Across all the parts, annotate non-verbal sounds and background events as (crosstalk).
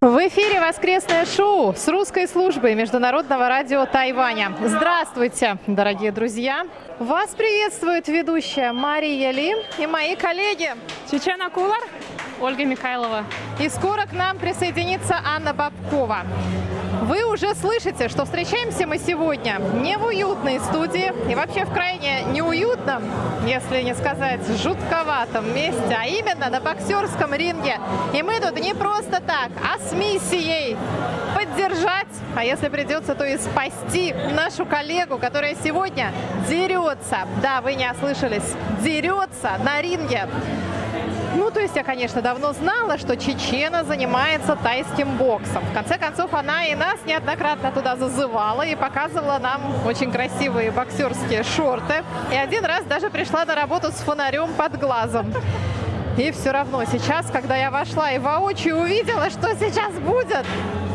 В эфире воскресное шоу с русской службой Международного радио Тайваня. Здравствуйте, дорогие друзья! Вас приветствует ведущая Мария Ли и мои коллеги Чечена Кулар, Ольга Михайлова. И скоро к нам присоединится Анна Бабкова. Вы уже слышите, что встречаемся мы сегодня не в уютной студии и вообще в крайне неуютном, если не сказать жутковатом месте, а именно на боксерском ринге. И мы тут не просто так, а с миссией поддержать, а если придется, то и спасти нашу коллегу, которая сегодня дерется. Да, вы не ослышались, дерется на ринге. Ну, то есть я, конечно, давно знала, что Чечена занимается тайским боксом. В конце концов, она и нас неоднократно туда зазывала и показывала нам очень красивые боксерские шорты. И один раз даже пришла на работу с фонарем под глазом. И все равно сейчас, когда я вошла и воочию увидела, что сейчас будет,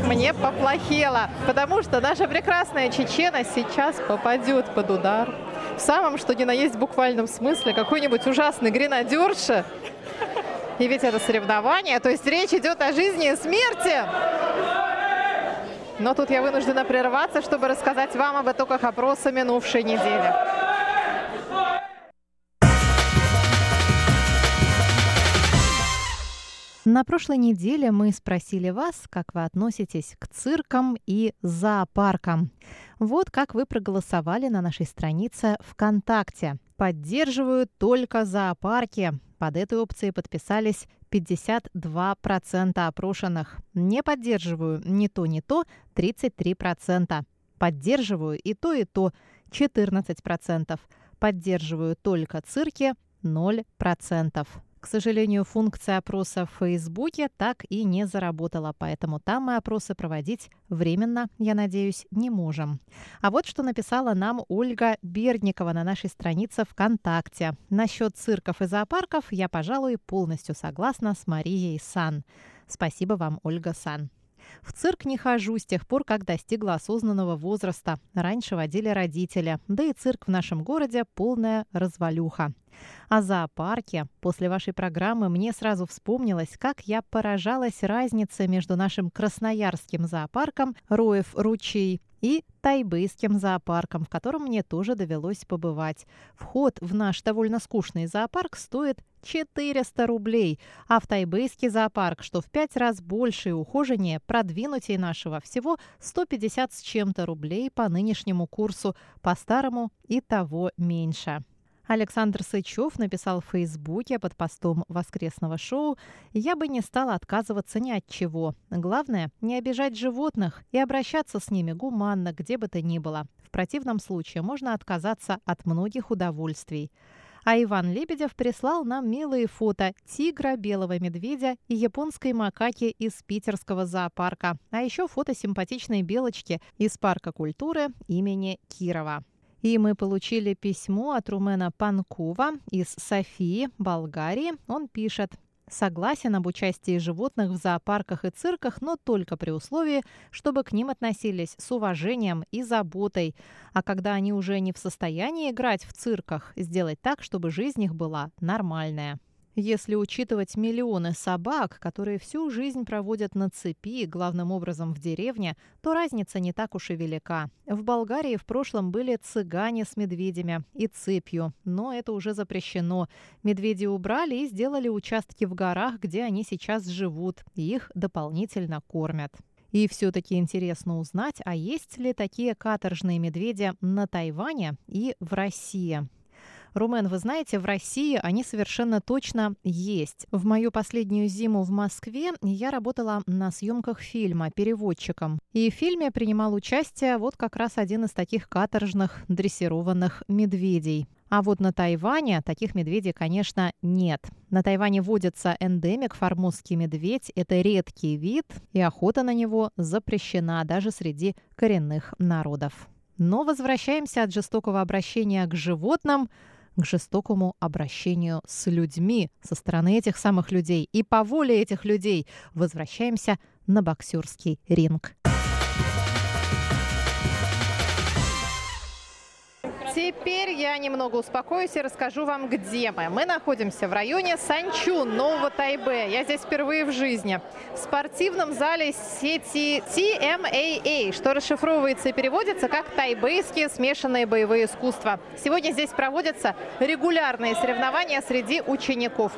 мне поплохело. Потому что наша прекрасная Чечена сейчас попадет под удар. В самом, что ни на есть буквальном смысле, какой-нибудь ужасный гренадерши и ведь это соревнование, то есть речь идет о жизни и смерти. Но тут я вынуждена прерваться, чтобы рассказать вам об итогах опроса минувшей недели. На прошлой неделе мы спросили вас, как вы относитесь к циркам и зоопаркам. Вот как вы проголосовали на нашей странице ВКонтакте. Поддерживаю только зоопарки. Под этой опцией подписались 52% опрошенных. Не поддерживаю ни то, ни то 33%. Поддерживаю и то, и то 14%. Поддерживаю только цирки 0%. К сожалению, функция опроса в Фейсбуке так и не заработала, поэтому там мы опросы проводить временно, я надеюсь, не можем. А вот что написала нам Ольга Берникова на нашей странице ВКонтакте. Насчет цирков и зоопарков я, пожалуй, полностью согласна с Марией Сан. Спасибо вам, Ольга Сан. В цирк не хожу с тех пор, как достигла осознанного возраста. Раньше водили родители. Да и цирк в нашем городе полная развалюха. О зоопарке после вашей программы мне сразу вспомнилось, как я поражалась разнице между нашим красноярским зоопарком Роев ручей и тайбэйским зоопарком, в котором мне тоже довелось побывать. Вход в наш довольно скучный зоопарк стоит 400 рублей, а в тайбэйский зоопарк, что в пять раз больше и ухоженнее, продвинутее нашего, всего 150 с чем-то рублей по нынешнему курсу, по-старому и того меньше. Александр Сычев написал в Фейсбуке под постом воскресного шоу «Я бы не стала отказываться ни от чего. Главное, не обижать животных и обращаться с ними гуманно, где бы то ни было. В противном случае можно отказаться от многих удовольствий». А Иван Лебедев прислал нам милые фото тигра, белого медведя и японской макаки из питерского зоопарка, а еще фото симпатичной белочки из парка культуры имени Кирова. И мы получили письмо от Румена Панкова из Софии, Болгарии. Он пишет. Согласен об участии животных в зоопарках и цирках, но только при условии, чтобы к ним относились с уважением и заботой. А когда они уже не в состоянии играть в цирках, сделать так, чтобы жизнь их была нормальная. Если учитывать миллионы собак, которые всю жизнь проводят на цепи, главным образом в деревне, то разница не так уж и велика. В Болгарии в прошлом были цыгане с медведями и цепью, но это уже запрещено. Медведи убрали и сделали участки в горах, где они сейчас живут, и их дополнительно кормят. И все-таки интересно узнать, а есть ли такие каторжные медведи на Тайване и в России. Румен, вы знаете, в России они совершенно точно есть. В мою последнюю зиму в Москве я работала на съемках фильма переводчиком. И в фильме принимал участие вот как раз один из таких каторжных дрессированных медведей. А вот на Тайване таких медведей, конечно, нет. На Тайване водится эндемик формозский медведь. Это редкий вид, и охота на него запрещена даже среди коренных народов. Но возвращаемся от жестокого обращения к животным к жестокому обращению с людьми со стороны этих самых людей. И по воле этих людей возвращаемся на боксерский ринг. Теперь я немного успокоюсь и расскажу вам, где мы. Мы находимся в районе Санчун, Нового Тайбе. Я здесь впервые в жизни. В спортивном зале сети TMAA, что расшифровывается и переводится как «Тайбейские смешанные боевые искусства». Сегодня здесь проводятся регулярные соревнования среди учеников.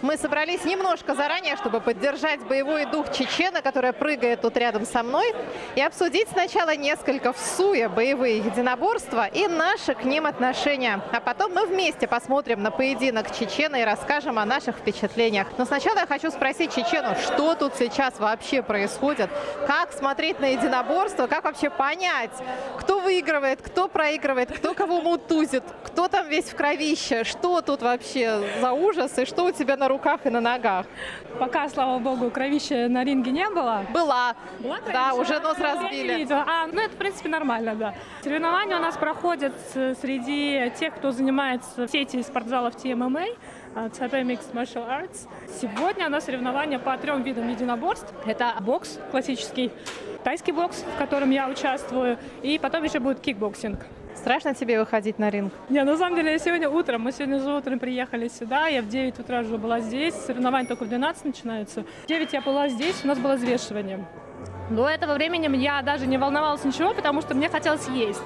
Мы собрались немножко заранее, чтобы поддержать боевой дух Чечена, которая прыгает тут рядом со мной, и обсудить сначала несколько в суе боевые единоборства и наши к ним отношения. А потом мы вместе посмотрим на поединок Чечена и расскажем о наших впечатлениях. Но сначала я хочу спросить Чечену, что тут сейчас вообще происходит, как смотреть на единоборство, как вообще понять, кто выигрывает, кто проигрывает, кто кого мутузит, кто там весь в кровище, что тут вообще за ужас и что у тебя на руках и на ногах? Пока, слава богу, кровища на ринге не было. Была. Была Да, кровища? уже нос Я не разбили. видела. А, ну это, в принципе, нормально, да. Соревнования у нас проходят э, среди тех, кто занимается сети спортзалов э, Taipei Mixed Martial Arts. Сегодня у нас соревнования по трем видам единоборств. Это бокс классический, тайский бокс, в котором я участвую, и потом еще будет кикбоксинг. Страшно тебе выходить на ринг? Не, на самом деле я сегодня утром, мы сегодня же утром приехали сюда, я в 9 утра уже была здесь, соревнования только в 12 начинаются. В 9 я была здесь, у нас было взвешивание. До этого времени я даже не волновалась ничего, потому что мне хотелось есть.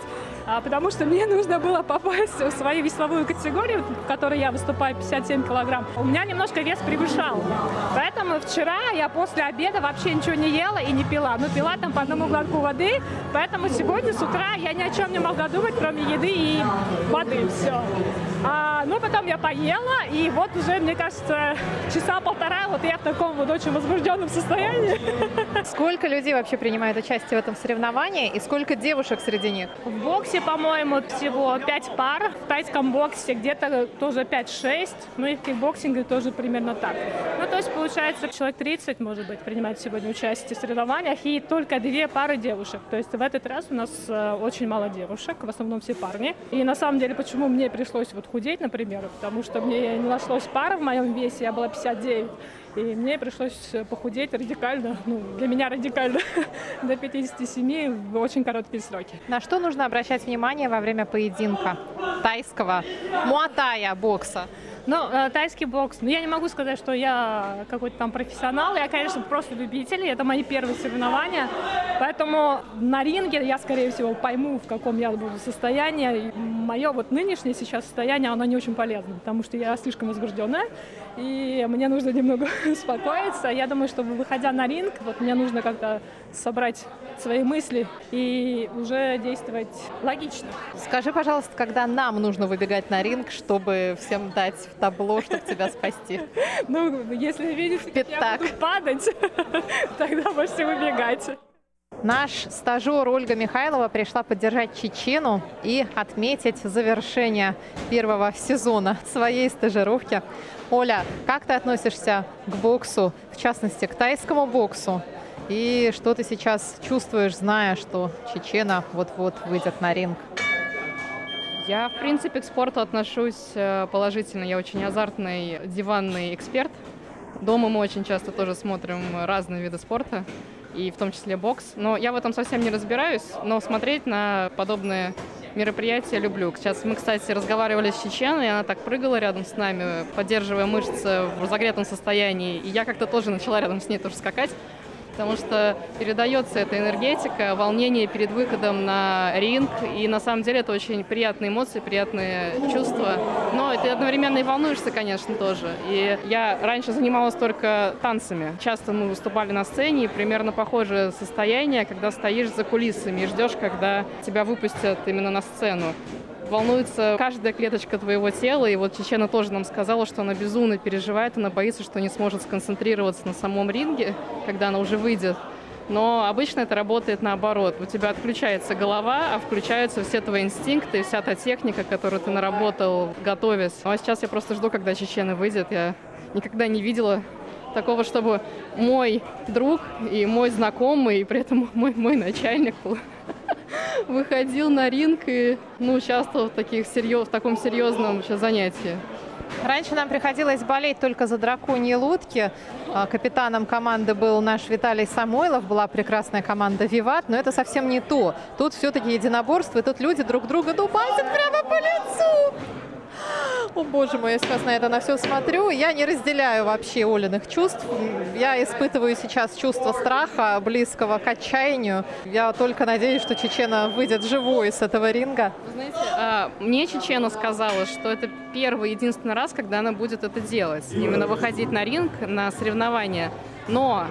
А, потому что мне нужно было попасть в свою весовую категорию, в которой я выступаю 57 килограмм. У меня немножко вес превышал. Поэтому вчера я после обеда вообще ничего не ела и не пила. Ну, пила там по одному глотку воды. Поэтому сегодня с утра я ни о чем не могла думать, кроме еды и воды. Все. А, ну, потом я поела, и вот уже, мне кажется, часа полтора вот я в таком вот очень возбужденном состоянии. Сколько людей вообще принимает участие в этом соревновании и сколько девушек среди них? В боксе, по-моему, всего 5 пар. В тайском боксе где-то тоже 5-6. Ну и в кикбоксинге тоже примерно так. Ну, то есть, получается, человек 30, может быть, принимает сегодня участие в соревнованиях. И только две пары девушек. То есть в этот раз у нас э, очень мало девушек. В основном все парни. И на самом деле, почему мне пришлось вот худеть, например, потому что мне не нашлось пары в моем весе. Я была 59. И мне пришлось похудеть радикально, ну, для меня радикально, (laughs) до 57 в очень короткие сроки. На что нужно обращать внимание во время поединка тайского муатая бокса? Ну, э, тайский бокс, ну, я не могу сказать, что я какой-то там профессионал. Я, конечно, просто любитель. Это мои первые соревнования. Поэтому на ринге я, скорее всего, пойму, в каком я буду состоянии. Мое вот нынешнее сейчас состояние, оно не очень полезно, потому что я слишком возбужденная, и мне нужно немного (laughs) успокоиться. Я думаю, что выходя на ринг, вот мне нужно как-то собрать свои мысли и уже действовать логично. Скажи, пожалуйста, когда нам нужно выбегать на ринг, чтобы всем дать в табло, чтобы тебя спасти? (laughs) Ну, если как я буду падать, (laughs) тогда можете выбегать. Наш стажер Ольга Михайлова пришла поддержать Чечену и отметить завершение первого сезона своей стажировки. Оля, как ты относишься к боксу, в частности, к тайскому боксу? И что ты сейчас чувствуешь, зная, что Чечена вот-вот выйдет на ринг? Я, в принципе, к спорту отношусь э, положительно. Я очень азартный диванный эксперт. Дома мы очень часто тоже смотрим разные виды спорта, и в том числе бокс. Но я в этом совсем не разбираюсь, но смотреть на подобные мероприятия люблю. Сейчас мы, кстати, разговаривали с Чеченой, и она так прыгала рядом с нами, поддерживая мышцы в разогретом состоянии. И я как-то тоже начала рядом с ней тоже скакать потому что передается эта энергетика, волнение перед выходом на ринг, и на самом деле это очень приятные эмоции, приятные чувства. Но ты одновременно и волнуешься, конечно, тоже. И я раньше занималась только танцами. Часто мы выступали на сцене, и примерно похожее состояние, когда стоишь за кулисами и ждешь, когда тебя выпустят именно на сцену волнуется каждая клеточка твоего тела. И вот Чечена тоже нам сказала, что она безумно переживает, она боится, что не сможет сконцентрироваться на самом ринге, когда она уже выйдет. Но обычно это работает наоборот. У тебя отключается голова, а включаются все твои инстинкты, и вся та техника, которую ты наработал, готовясь. Ну, а сейчас я просто жду, когда Чечена выйдет. Я никогда не видела такого, чтобы мой друг и мой знакомый, и при этом мой, мой начальник был выходил на ринг и ну, участвовал в, таких серьез, в таком серьезном занятии. Раньше нам приходилось болеть только за драконьи лодки. А, капитаном команды был наш Виталий Самойлов, была прекрасная команда «Виват», но это совсем не то. Тут все-таки единоборство, и тут люди друг друга дубасят прямо по лицу. О, боже мой, я сейчас на это на все смотрю. Я не разделяю вообще Олиных чувств. Я испытываю сейчас чувство страха, близкого к отчаянию. Я только надеюсь, что Чечена выйдет живой с этого ринга. знаете, а, мне Чечена сказала, что это первый единственный раз, когда она будет это делать. Именно выходить на ринг, на соревнования. Но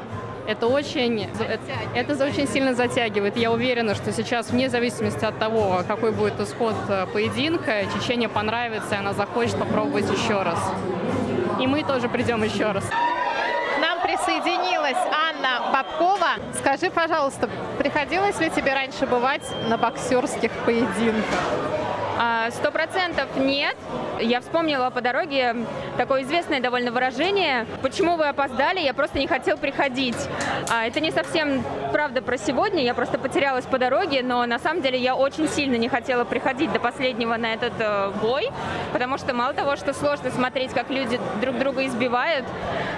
это очень, это, это очень сильно затягивает. Я уверена, что сейчас, вне зависимости от того, какой будет исход э, поединка, Чечене понравится, и она захочет попробовать еще раз. И мы тоже придем еще раз. К нам присоединилась Анна Бабкова. Скажи, пожалуйста, приходилось ли тебе раньше бывать на боксерских поединках? А, сто процентов нет. Я вспомнила по дороге такое известное довольно выражение. Почему вы опоздали? Я просто не хотел приходить. А, это не совсем правда про сегодня. Я просто потерялась по дороге, но на самом деле я очень сильно не хотела приходить до последнего на этот э, бой, потому что мало того, что сложно смотреть, как люди друг друга избивают,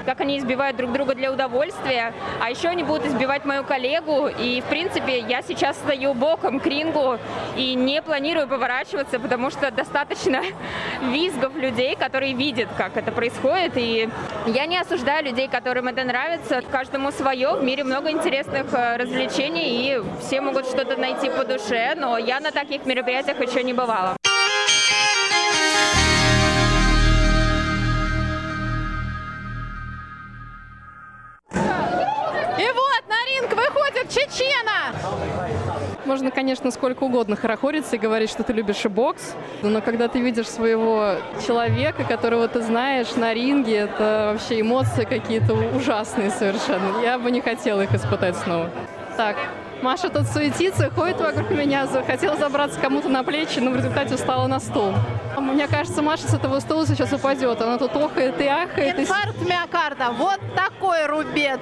как они избивают друг друга для удовольствия, а еще они будут избивать мою коллегу. И, в принципе, я сейчас стою боком к рингу и не планирую поворачиваться, потому что достаточно (laughs) визгов людей, которые видят, как это происходит. И я не осуждаю людей, которым это нравится. Каждому свое. В мире много интересных э, развлечений, и все могут что-то найти по душе, но я на таких мероприятиях еще не бывала. И вот на ринг выходит Чечена! Можно, конечно, сколько угодно хорохориться и говорить, что ты любишь и бокс, но когда ты видишь своего человека, которого ты знаешь на ринге, это вообще эмоции какие-то ужасные совершенно. Я бы не хотела их испытать снова. Так, Маша тут суетится, ходит вокруг меня, захотела забраться кому-то на плечи, но в результате встала на стол. Мне кажется, Маша с этого стула сейчас упадет. Она тут охает и ахает. Инфаркт миокарда. Вот такой рубец.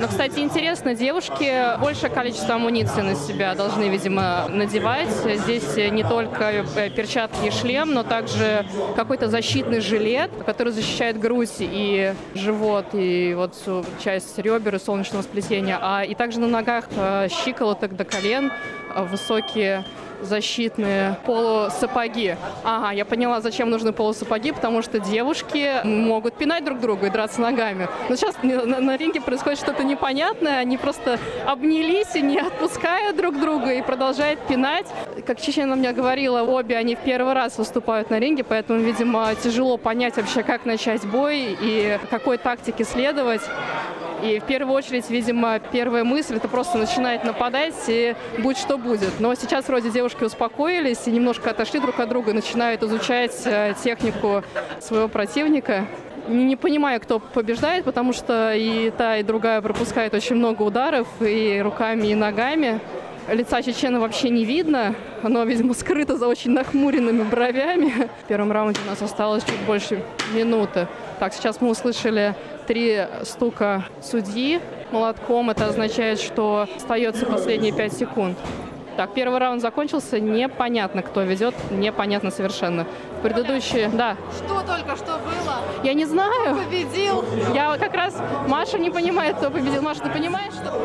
Но, кстати, интересно, девушки большее количество амуниции на себя должны, видимо, надевать. Здесь не только э, перчатки и шлем, но также какой-то защитный жилет, который защищает грудь и живот, и вот всю часть ребер и солнечного сплетения. А и также на ногах э, щиколоток до колен э, высокие защитные полусапоги. Ага, я поняла, зачем нужны полусапоги, потому что девушки могут пинать друг друга и драться ногами. Но сейчас на, на ринге происходит что-то непонятное, они просто обнялись и не отпускают друг друга и продолжают пинать. Как Чечена мне говорила, обе они в первый раз выступают на ринге, поэтому, видимо, тяжело понять вообще, как начать бой и какой тактике следовать. И в первую очередь, видимо, первая мысль это просто начинает нападать и будь что будет. Но сейчас вроде девушки успокоились и немножко отошли друг от друга, начинают изучать э, технику своего противника. Не, понимаю, кто побеждает, потому что и та, и другая пропускает очень много ударов и руками, и ногами. Лица Чечена вообще не видно. Оно, видимо, скрыто за очень нахмуренными бровями. В первом раунде у нас осталось чуть больше минуты. Так, сейчас мы услышали три стука судьи молотком. Это означает, что остается последние пять секунд. Так, первый раунд закончился, непонятно, кто ведет, непонятно совершенно. Предыдущие, да. Что только что было? Я не знаю. Победил. Я как раз, Маша не понимает, кто победил. Маша, ты понимаешь, что?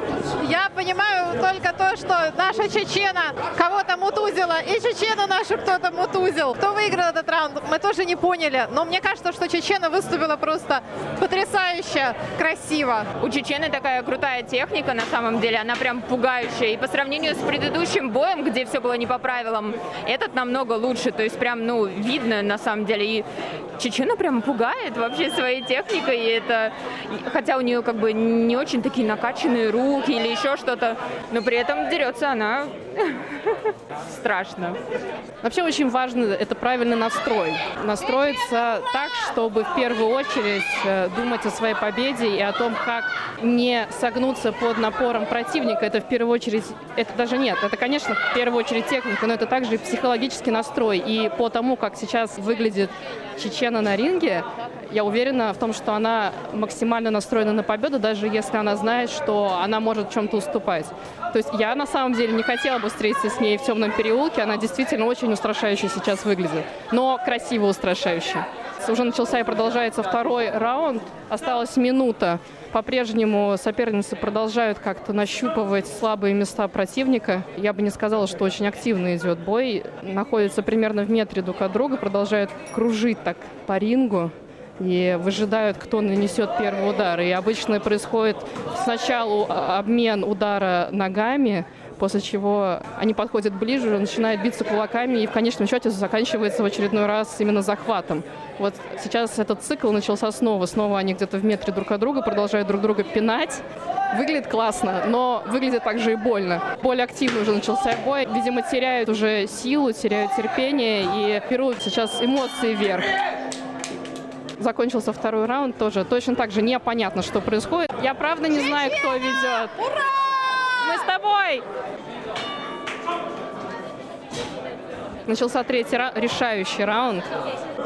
Я понимаю только то, что наша Чечена кого-то мутузила, и Чечену нашу кто-то мутузил. Кто выиграл этот раунд, мы тоже не поняли. Но мне кажется, что Чечена выступила просто потрясающе красиво. У Чечены такая крутая техника, на самом деле, она прям пугающая. И по сравнению с предыдущим боем, где все было не по правилам, этот намного лучше. То есть прям, ну, видно на самом деле. И Чечена прям пугает вообще своей техникой. И это, хотя у нее как бы не очень такие накачанные руки или еще что-то, но при этом дерется она (laughs) страшно. Вообще очень важно это правильный настрой. Настроиться так, чтобы в первую очередь э, думать о своей победе и о том, как не согнуться под напором противника. Это в первую очередь, это даже нет, это, конечно, в первую очередь техника, но это также психологический настрой. И по тому, как сейчас выглядит Чечена на ринге, я уверена в том, что она максимально настроена на победу, даже если она знает, что она может чем-то уступать. То есть я на самом деле не хотела бы встретиться с ней в темном переулке. Она действительно очень устрашающе сейчас выглядит. Но красиво устрашающе. Уже начался и продолжается второй раунд. Осталась минута. По-прежнему соперницы продолжают как-то нащупывать слабые места противника. Я бы не сказала, что очень активно идет бой. Находятся примерно в метре друг от друга, продолжают кружить так по рингу и выжидают, кто нанесет первый удар. И обычно происходит сначала обмен удара ногами, после чего они подходят ближе, начинают биться кулаками, и в конечном счете заканчивается в очередной раз именно захватом. Вот сейчас этот цикл начался снова. Снова они где-то в метре друг от друга продолжают друг друга пинать. Выглядит классно, но выглядит также и больно. Более активно уже начался бой. Видимо, теряют уже силу, теряют терпение и берут сейчас эмоции вверх. Закончился второй раунд тоже. Точно так же непонятно, что происходит. Я правда не знаю, кто ведет. Ура! Мы с тобой! Начался третий ра- решающий раунд.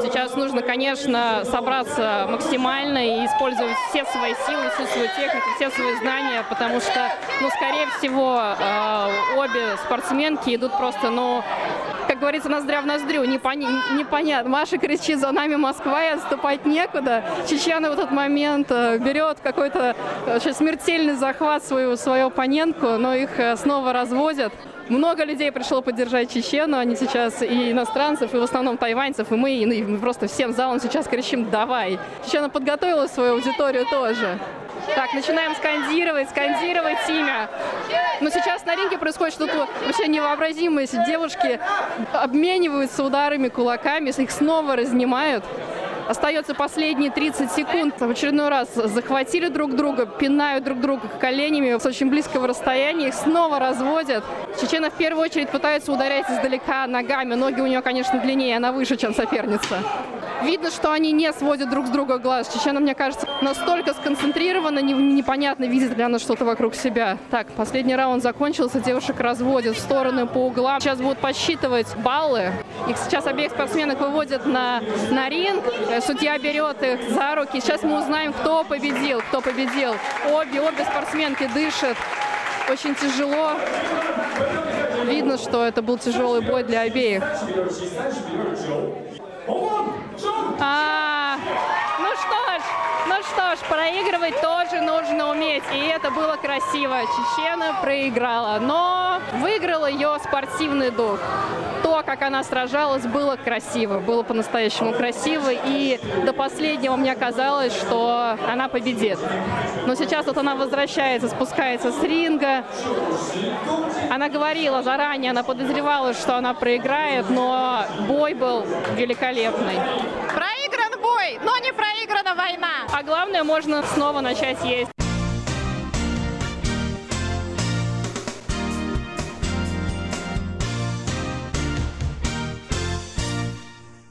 Сейчас нужно, конечно, собраться максимально и использовать все свои силы, всю свою технику, все свои знания, потому что, ну, скорее всего, э, обе спортсменки идут просто, ну, как говорится, ноздря в ноздрю, непон- непонятно. Маша кричит, за нами Москва, и отступать некуда. Чечена в этот момент э, берет какой-то э, смертельный захват свою, свою оппонентку, но их э, снова разводят. Много людей пришло поддержать Чечену, они сейчас и иностранцев, и в основном тайваньцев, и мы, и мы просто всем залом сейчас кричим «давай». Чечена подготовила свою аудиторию тоже. Так, начинаем скандировать, скандировать имя. Но сейчас на ринге происходит что-то вообще невообразимое. Девушки обмениваются ударами, кулаками, их снова разнимают. Остается последние 30 секунд. В очередной раз захватили друг друга, пинают друг друга коленями с очень близкого расстояния, их снова разводят. Чечена в первую очередь пытается ударять издалека ногами. Ноги у нее, конечно, длиннее, она выше, чем соперница. Видно, что они не сводят друг с друга глаз. Чечена, мне кажется, настолько сконцентрирована, не- непонятно, видит ли она что-то вокруг себя. Так, последний раунд закончился, девушек разводят в стороны по углам. Сейчас будут подсчитывать баллы. Их сейчас обеих спортсменок выводят на, на ринг. Э, Судья берет их за руки. Сейчас мы узнаем, кто победил, кто победил. Обе, обе спортсменки дышат очень тяжело. Видно, что это был тяжелый бой для обеих. А, ж, ну что ж, проигрывать тоже нужно уметь. И это было красиво. Чечена проиграла, но выиграл ее спортивный дух. То, как она сражалась, было красиво, было по-настоящему красиво. И до последнего мне казалось, что она победит. Но сейчас вот она возвращается, спускается с ринга. Она говорила заранее, она подозревала, что она проиграет, но бой был великолепный. Бой, но не проиграна война. А главное, можно снова начать есть.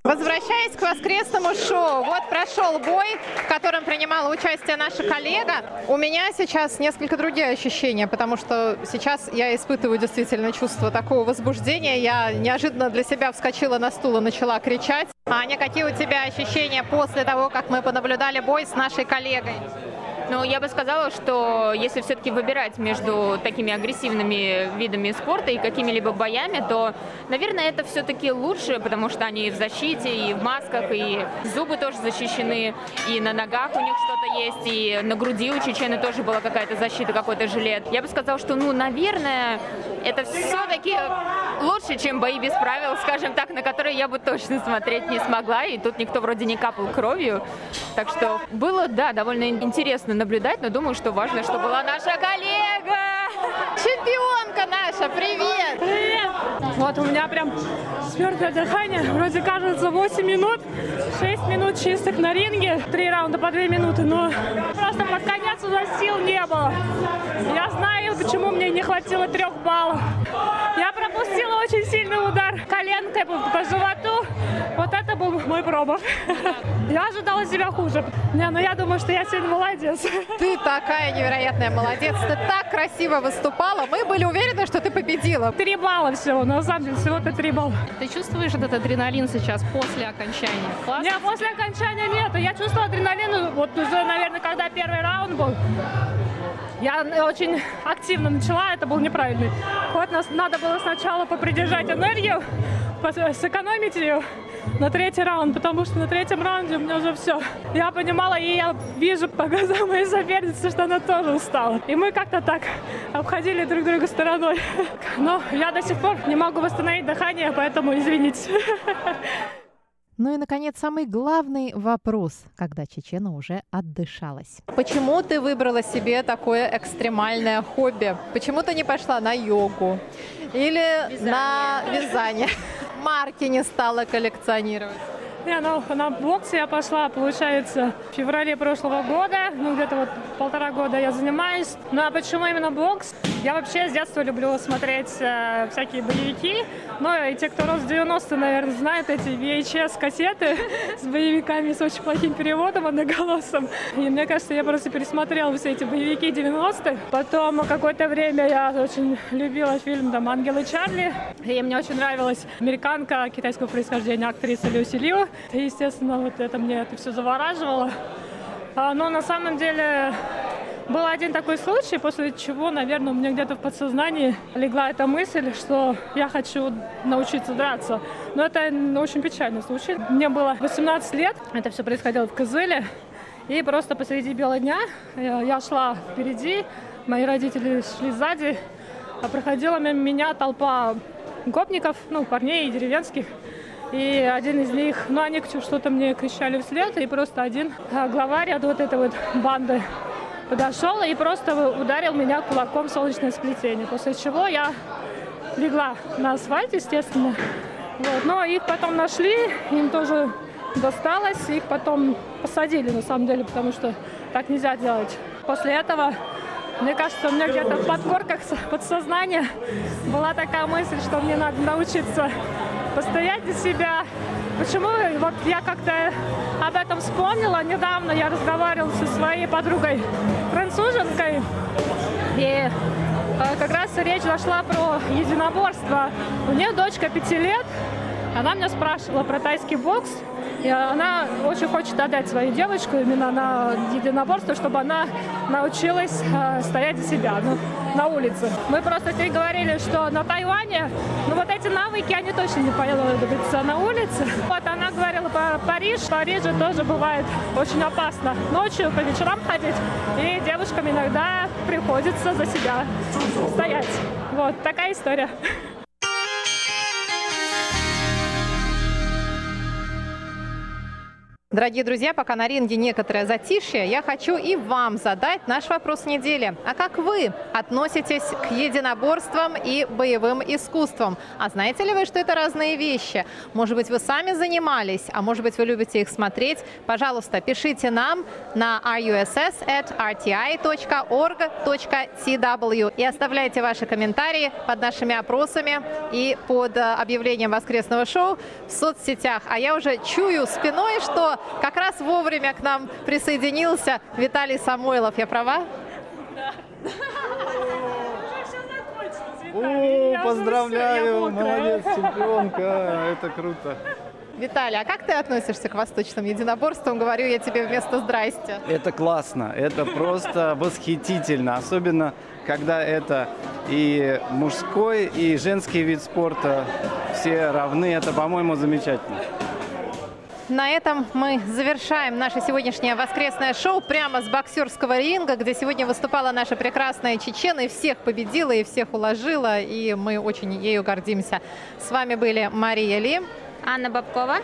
Возвращаясь к воскресному шоу, вот прошел бой, в котором принимала участие наша коллега. У меня сейчас несколько другие ощущения, потому что сейчас я испытываю действительно чувство такого возбуждения. Я неожиданно для себя вскочила на стул и начала кричать. Аня, какие у тебя ощущения после того, как мы понаблюдали бой с нашей коллегой? Ну, я бы сказала, что если все-таки выбирать между такими агрессивными видами спорта и какими-либо боями, то, наверное, это все-таки лучше, потому что они в защите, и в масках, и зубы тоже защищены, и на ногах у них что-то есть, и на груди у чечены тоже была какая-то защита, какой-то жилет. Я бы сказала, что, ну, наверное, это все-таки лучше, чем бои без правил, скажем так, на которые я бы точно смотреть не смогла, и тут никто вроде не капал кровью. Так что было, да, довольно интересно наблюдать, но думаю, что важно, что была наша коллега. Чемпионка наша, привет! Привет! Вот у меня прям спертое дыхание. Вроде кажется 8 минут, 6 минут чистых на ринге, 3 раунда по 2 минуты, но просто под конец уже сил не было. Я знаю, почему мне не хватило трех баллов. Я пропустила очень сильный удар коленкой по, животу. Вот это был мой промах. Я ожидала себя хуже. Не, ну я думаю, что я сегодня молодец. Ты такая невероятная молодец, ты так красиво выступала. Мы были уверены, что ты победила. Три балла всего, на самом всего-то три балла. Ты чувствуешь этот адреналин сейчас после окончания? Классно? Не, после окончания нет. Я чувствовала адреналин, вот уже, наверное, когда первый раунд был. Я очень активно начала, это был неправильный ход. Нас надо было сначала попридержать энергию, сэкономить ее на третий раунд, потому что на третьем раунде у меня уже все. Я понимала, и я вижу по (laughs) глазам моей соперницы, что она тоже устала. И мы как-то так обходили друг друга стороной. Но я до сих пор не могу восстановить дыхание, поэтому извините. (laughs) Ну и, наконец, самый главный вопрос, когда Чечена уже отдышалась. Почему ты выбрала себе такое экстремальное хобби? Почему ты не пошла на йогу или вязание. на вязание? (laughs) Марки не стала коллекционировать? Не, ну, на бокс я пошла, получается, в феврале прошлого года, ну, где-то вот полтора года я занимаюсь. Ну, а почему именно бокс? Я вообще с детства люблю смотреть э, всякие боевики, ну, и те, кто рос в 90-е, наверное, знают эти VHS-кассеты (laughs) с боевиками с очень плохим переводом одноголосым. И мне кажется, я просто пересмотрела все эти боевики 90-х. Потом какое-то время я очень любила фильм там «Ангелы Чарли», и мне очень нравилась американка китайского происхождения актриса Люси Лью. И, естественно, вот это мне это все завораживало. А, но на самом деле был один такой случай, после чего, наверное, у меня где-то в подсознании легла эта мысль, что я хочу научиться драться. Но это очень печальный случай. Мне было 18 лет, это все происходило в Кызыле. И просто посреди бела дня я шла впереди, мои родители шли сзади, а проходила меня толпа гопников, ну, парней деревенских. И один из них, ну, они что-то мне кричали вслед, и просто один а, главарь от вот этой вот банды подошел и просто ударил меня кулаком в солнечное сплетение, после чего я легла на асфальт, естественно. Вот. Но их потом нашли, им тоже досталось, их потом посадили, на самом деле, потому что так нельзя делать. После этого, мне кажется, у меня где-то в подкорках подсознания была такая мысль, что мне надо научиться постоять за себя. Почему? Вот я как-то об этом вспомнила. Недавно я разговаривала со своей подругой француженкой. И э, как раз речь зашла про единоборство. У нее дочка пяти лет. Она меня спрашивала про тайский бокс. И она очень хочет отдать свою девочку именно на единоборство, чтобы она научилась э, стоять за себя ну, на улице. Мы просто с ней говорили, что на Тайване, ну вот эти навыки, они точно не понадобятся на улице. Вот она говорила про Париж. В Париже тоже бывает очень опасно ночью по вечерам ходить. И девушкам иногда приходится за себя стоять. Вот такая история. Дорогие друзья, пока на ринге некоторое затишье, я хочу и вам задать наш вопрос недели. А как вы относитесь к единоборствам и боевым искусствам? А знаете ли вы, что это разные вещи? Может быть, вы сами занимались, а может быть, вы любите их смотреть? Пожалуйста, пишите нам на russ@rti.org.tw и оставляйте ваши комментарии под нашими опросами и под э, объявлением воскресного шоу в соцсетях. А я уже чую спиной, что как раз вовремя к нам присоединился Виталий Самойлов. Я права? Да. О, поздравляю, молодец, чемпионка, это круто. Виталий, а как ты относишься к восточным единоборствам? Говорю я тебе вместо «здрасте». Это классно, это просто восхитительно, особенно когда это и мужской, и женский вид спорта, все равны, это, по-моему, замечательно. На этом мы завершаем наше сегодняшнее воскресное шоу прямо с боксерского ринга, где сегодня выступала наша прекрасная Чечена и всех победила, и всех уложила, и мы очень ею гордимся. С вами были Мария Ли, Анна Бабкова,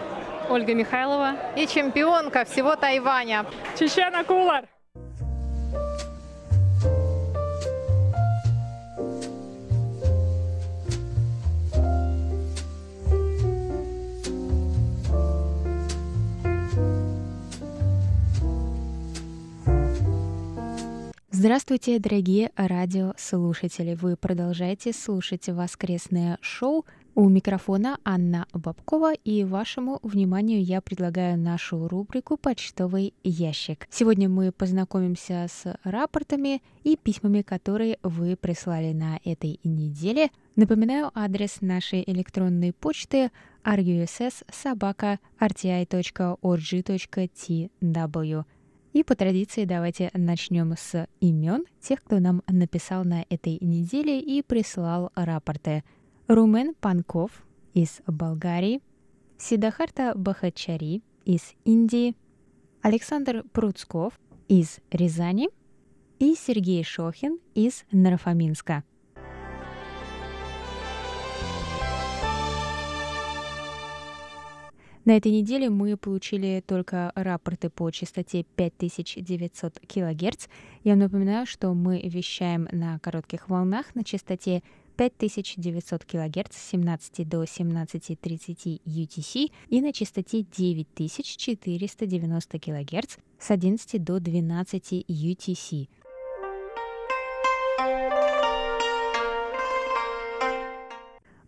Ольга Михайлова и чемпионка всего Тайваня Чечена Кулар. Здравствуйте, дорогие радиослушатели! Вы продолжаете слушать воскресное шоу. У микрофона Анна Бабкова, и вашему вниманию я предлагаю нашу рубрику «Почтовый ящик». Сегодня мы познакомимся с рапортами и письмами, которые вы прислали на этой неделе. Напоминаю адрес нашей электронной почты russ собака И по традиции давайте начнем с имен тех, кто нам написал на этой неделе и прислал рапорты. Румен Панков из Болгарии, Сидахарта Бахачари из Индии, Александр Пруцков из Рязани и Сергей Шохин из Нарафаминска. На этой неделе мы получили только рапорты по частоте 5900 кГц. Я напоминаю, что мы вещаем на коротких волнах на частоте 5900 кГц с 17 до 17.30 UTC и на частоте 9490 кГц с 11 до 12 UTC.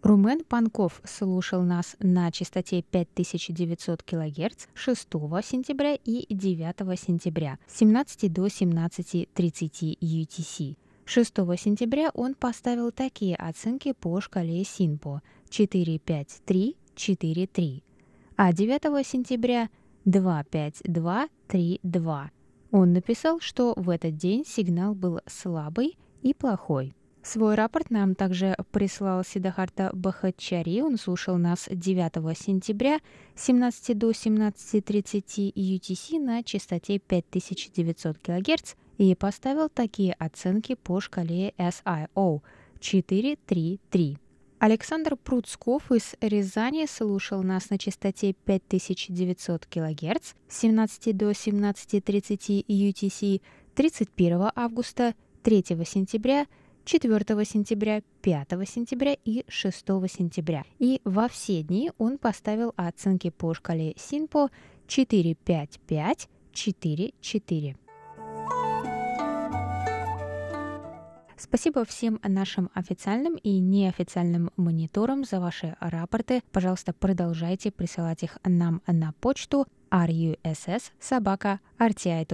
Румен Панков слушал нас на частоте 5900 кГц 6 сентября и 9 сентября с 17 до 17.30 UTC. 6 сентября он поставил такие оценки по шкале Синпо 4, 5, 3, 4, 3, а 9 сентября 2, 5, 2, 3, 2. Он написал, что в этот день сигнал был слабый и плохой. Свой рапорт нам также прислал Сидахарта Бахачари. Он слушал нас 9 сентября с 17 до 17.30 UTC на частоте 5900 кГц и поставил такие оценки по шкале SIO 433. Александр Пруцков из Рязани слушал нас на частоте 5900 кГц с 17 до 17.30 UTC 31 августа, 3 сентября – 4 сентября, 5 сентября и 6 сентября. И во все дни он поставил оценки по шкале СИНПО 4, 5, 5, 4, 4. Спасибо всем нашим официальным и неофициальным мониторам за ваши рапорты. Пожалуйста, продолжайте присылать их нам на почту russ собака rti.org.tw.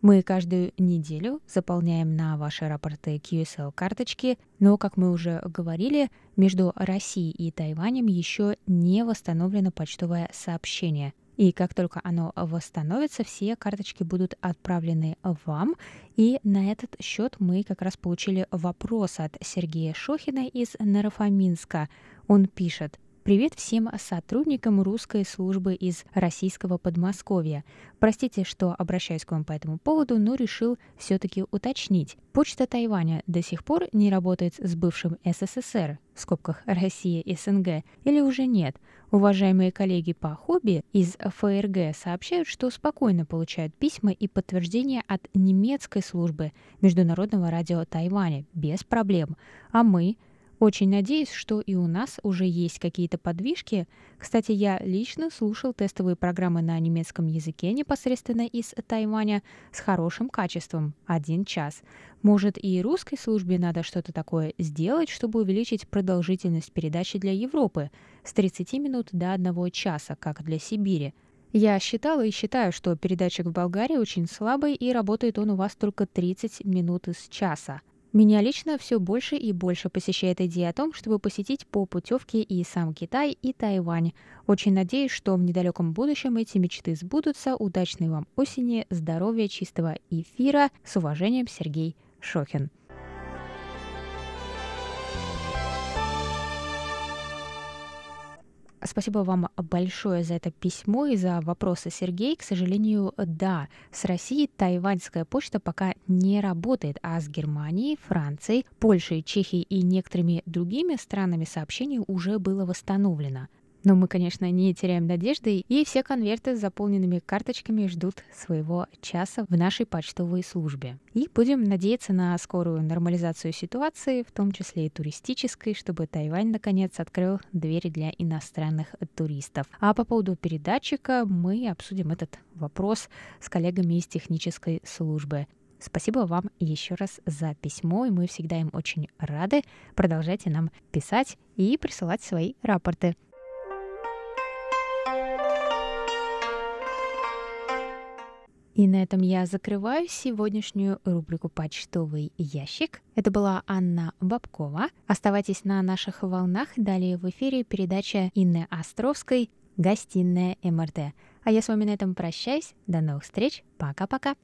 Мы каждую неделю заполняем на ваши рапорты QSL-карточки, но, как мы уже говорили, между Россией и Тайванем еще не восстановлено почтовое сообщение. И как только оно восстановится, все карточки будут отправлены вам. И на этот счет мы как раз получили вопрос от Сергея Шохина из Нарафаминска. Он пишет, Привет всем сотрудникам русской службы из российского Подмосковья. Простите, что обращаюсь к вам по этому поводу, но решил все-таки уточнить. Почта Тайваня до сих пор не работает с бывшим СССР, в скобках Россия СНГ, или уже нет? Уважаемые коллеги по хобби из ФРГ сообщают, что спокойно получают письма и подтверждения от немецкой службы Международного радио Тайваня без проблем. А мы, очень надеюсь, что и у нас уже есть какие-то подвижки. Кстати, я лично слушал тестовые программы на немецком языке непосредственно из Тайваня с хорошим качеством, один час. Может, и русской службе надо что-то такое сделать, чтобы увеличить продолжительность передачи для Европы с 30 минут до 1 часа, как для Сибири. Я считала и считаю, что передатчик в Болгарии очень слабый, и работает он у вас только 30 минут из часа. Меня лично все больше и больше посещает идея о том, чтобы посетить по путевке и сам Китай, и Тайвань. Очень надеюсь, что в недалеком будущем эти мечты сбудутся. Удачной вам осени, здоровья, чистого эфира. С уважением, Сергей Шохин. Спасибо вам большое за это письмо и за вопросы, Сергей. К сожалению, да, с Россией тайваньская почта пока не работает, а с Германией, Францией, Польшей, Чехией и некоторыми другими странами сообщение уже было восстановлено. Но мы, конечно, не теряем надежды, и все конверты с заполненными карточками ждут своего часа в нашей почтовой службе. И будем надеяться на скорую нормализацию ситуации, в том числе и туристической, чтобы Тайвань, наконец, открыл двери для иностранных туристов. А по поводу передатчика мы обсудим этот вопрос с коллегами из технической службы. Спасибо вам еще раз за письмо, и мы всегда им очень рады. Продолжайте нам писать и присылать свои рапорты. И на этом я закрываю сегодняшнюю рубрику «Почтовый ящик». Это была Анна Бабкова. Оставайтесь на наших волнах. Далее в эфире передача Инны Островской «Гостиная МРТ». А я с вами на этом прощаюсь. До новых встреч. Пока-пока.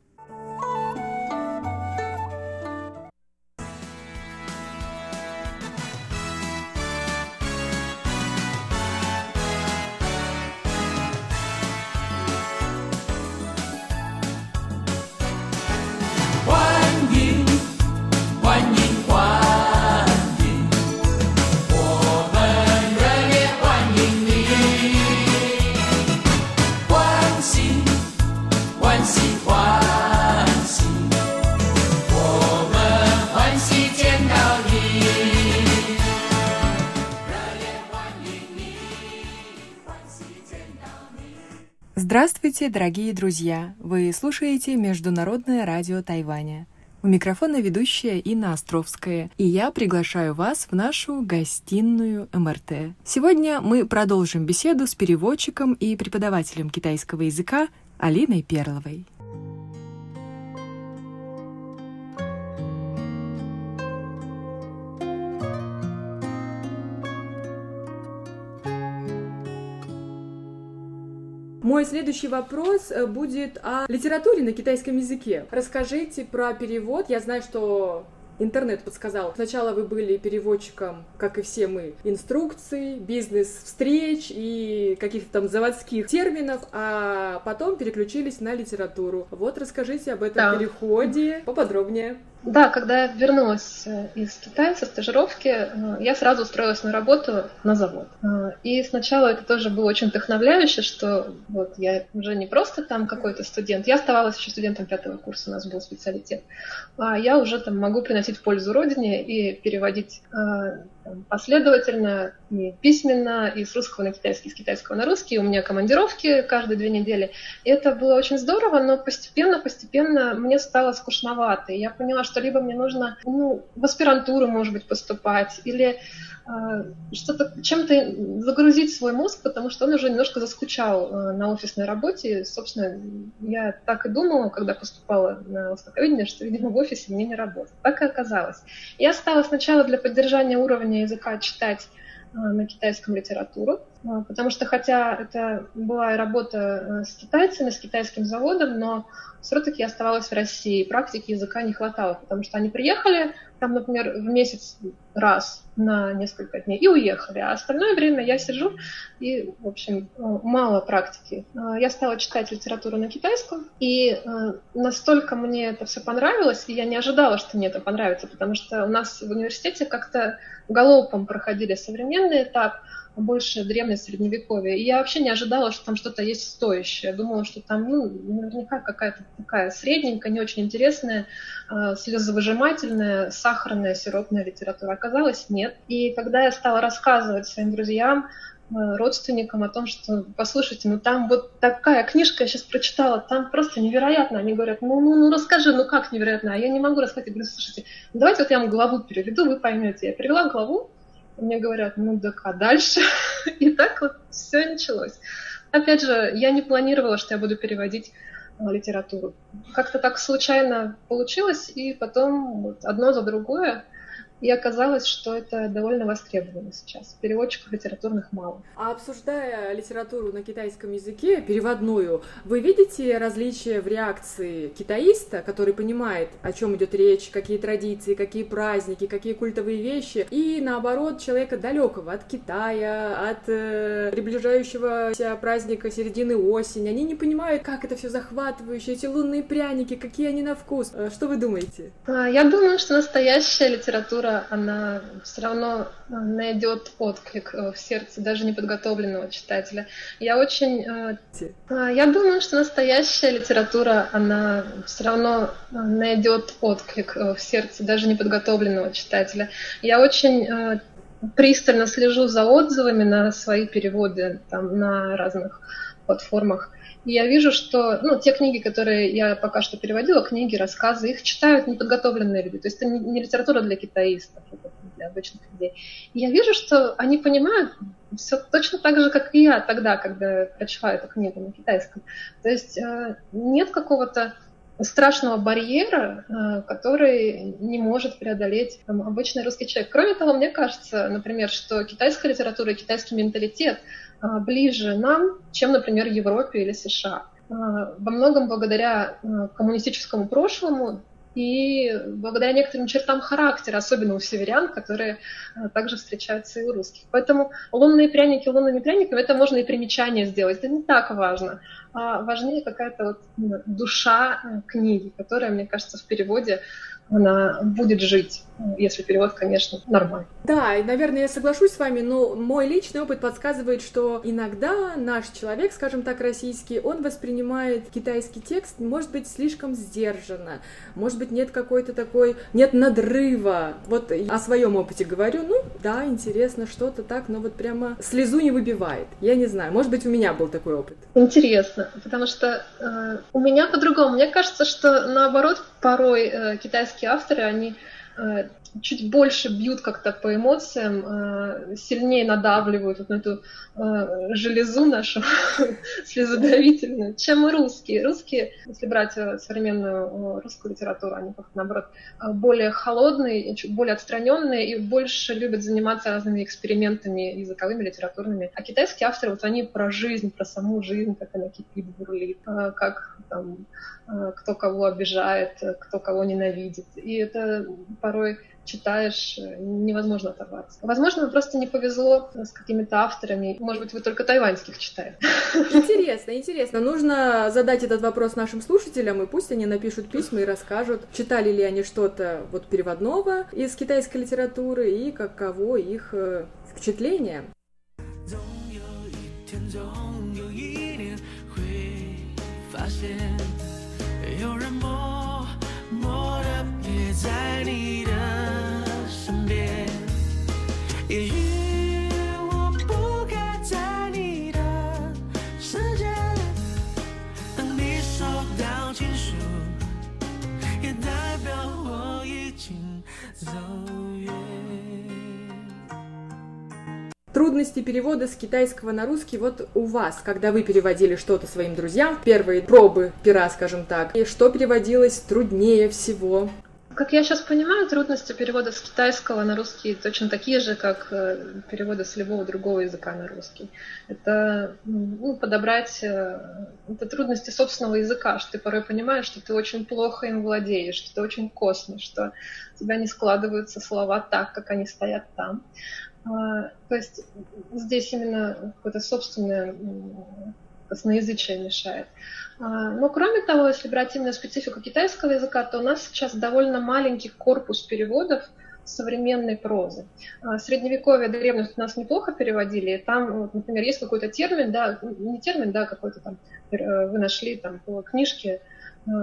Здравствуйте, дорогие друзья! Вы слушаете Международное радио Тайваня. У микрофона ведущая Инна Островская, и я приглашаю вас в нашу гостиную МРТ. Сегодня мы продолжим беседу с переводчиком и преподавателем китайского языка Алиной Перловой. Мой следующий вопрос э, будет о литературе на китайском языке. Расскажите про перевод. Я знаю, что Интернет подсказал. Сначала вы были переводчиком, как и все мы, инструкций, бизнес-встреч и каких-то там заводских терминов, а потом переключились на литературу. Вот расскажите об этом да. переходе поподробнее. Да, когда я вернулась э, из Китая со стажировки, э, я сразу устроилась на работу на завод. Э, и сначала это тоже было очень вдохновляюще, что вот я уже не просто там какой-то студент, я оставалась еще студентом пятого курса, у нас был специалитет, а я уже там могу приносить пользу родине и переводить последовательно, и письменно, и с русского на китайский, с китайского на русский. У меня командировки каждые две недели. И это было очень здорово, но постепенно, постепенно мне стало скучновато. И я поняла, что либо мне нужно ну, в аспирантуру, может быть, поступать, или э, что-то чем-то загрузить свой мозг, потому что он уже немножко заскучал э, на офисной работе. Собственно, я так и думала, когда поступала на востоковедение, что, видимо, в офисе мне не работать. Так и оказалось. Я стала сначала для поддержания уровня языка читать э, на китайском литературу, потому что хотя это была работа э, с китайцами, с китайским заводом, но все-таки оставалась в России, практики языка не хватало, потому что они приехали, там, например, в месяц раз на несколько дней и уехали, а остальное время я сижу и, в общем, мало практики. Я стала читать литературу на китайском, и настолько мне это все понравилось, и я не ожидала, что мне это понравится, потому что у нас в университете как-то галопом проходили современный этап, больше древнее средневековье. И я вообще не ожидала, что там что-то есть стоящее. Думала, что там ну, наверняка какая-то такая средненькая, не очень интересная, э, слезовыжимательная, сахарная, сиропная литература. Оказалось, нет. И когда я стала рассказывать своим друзьям, э, родственникам о том, что, послушайте, ну там вот такая книжка я сейчас прочитала, там просто невероятно. Они говорят, ну, ну, ну расскажи, ну как невероятно? А я не могу рассказать. Я говорю, слушайте, давайте вот я вам главу переведу, вы поймете. Я перевела главу, мне говорят, ну так, а дальше? (laughs) И так вот все началось. Опять же, я не планировала, что я буду переводить э, литературу. Как-то так случайно получилось, и потом вот одно за другое и оказалось, что это довольно востребовано сейчас. Переводчиков литературных мало. А обсуждая литературу на китайском языке, переводную, вы видите различия в реакции китаиста, который понимает, о чем идет речь, какие традиции, какие праздники, какие культовые вещи, и наоборот человека далекого от Китая, от э, приближающегося праздника середины осени. Они не понимают, как это все захватывающе, эти лунные пряники, какие они на вкус. Э, что вы думаете? А, я думаю, что настоящая литература она все равно э, найдет отклик э, в сердце даже неподготовленного читателя. Я очень... Э, а, я думаю, что настоящая литература, она все равно найдет отклик в сердце даже неподготовленного читателя. Я очень пристально слежу за отзывами на свои переводы там, на разных платформах. И я вижу, что ну, те книги, которые я пока что переводила, книги, рассказы, их читают неподготовленные люди. То есть это не, не литература для китаистов, это для обычных людей. И я вижу, что они понимают все точно так же, как и я тогда, когда прочла эту книгу на китайском. То есть э, нет какого-то страшного барьера, э, который не может преодолеть там, обычный русский человек. Кроме того, мне кажется, например, что китайская литература и китайский менталитет ближе нам, чем, например, Европе или США. Э, во многом благодаря коммунистическому прошлому и благодаря некоторым чертам характера, особенно у северян, которые также встречаются и у русских. Поэтому лунные пряники лунными пряниками, это можно и примечание сделать, это не так важно а важнее какая-то вот душа книги, которая, мне кажется, в переводе она будет жить, если перевод, конечно, нормальный. Да, и, наверное, я соглашусь с вами, но мой личный опыт подсказывает, что иногда наш человек, скажем так, российский, он воспринимает китайский текст, может быть, слишком сдержанно, может быть, нет какой-то такой, нет надрыва. Вот о своем опыте говорю, ну, да, интересно, что-то так, но вот прямо слезу не выбивает. Я не знаю, может быть, у меня был такой опыт. Интересно, потому что э, у меня по-другому. Мне кажется, что наоборот, порой э, китайские авторы, они э, чуть больше бьют как-то по эмоциям, э, сильнее надавливают вот на эту э, железу нашу (laughs) слезодавительную, чем русские. Русские, если брать э, современную русскую литературу, они как наоборот более холодные, более отстраненные и больше любят заниматься разными экспериментами языковыми, литературными. А китайские авторы, вот они про жизнь, про саму жизнь, как она кипит, бурлит, как там, кто кого обижает, кто кого ненавидит. И это порой читаешь, э, невозможно оторваться. Возможно, просто не повезло с какими-то авторами. Может быть, вы только тайваньских читаете. Интересно, интересно. Нужно задать этот вопрос нашим слушателям, и пусть они напишут письма и расскажут, читали ли они что-то вот переводного из китайской литературы и каково их 有人默默的陪在你的身边。也许 Трудности перевода с китайского на русский вот у вас, когда вы переводили что-то своим друзьям, первые пробы пера, скажем так, и что переводилось труднее всего? Как я сейчас понимаю, трудности перевода с китайского на русский точно такие же, как э, перевода с любого другого языка на русский. Это ну, подобрать э, это трудности собственного языка, что ты порой понимаешь, что ты очень плохо им владеешь, что ты очень косный, что у тебя не складываются слова так, как они стоят там. А, то есть здесь именно какое-то собственное косноязычие мешает. А, но кроме того, если брать именно специфику китайского языка, то у нас сейчас довольно маленький корпус переводов современной прозы. А, средневековье, древность у нас неплохо переводили. Там, например, есть какой-то термин, да, не термин, да, какой-то там, э, вы нашли там по книжке,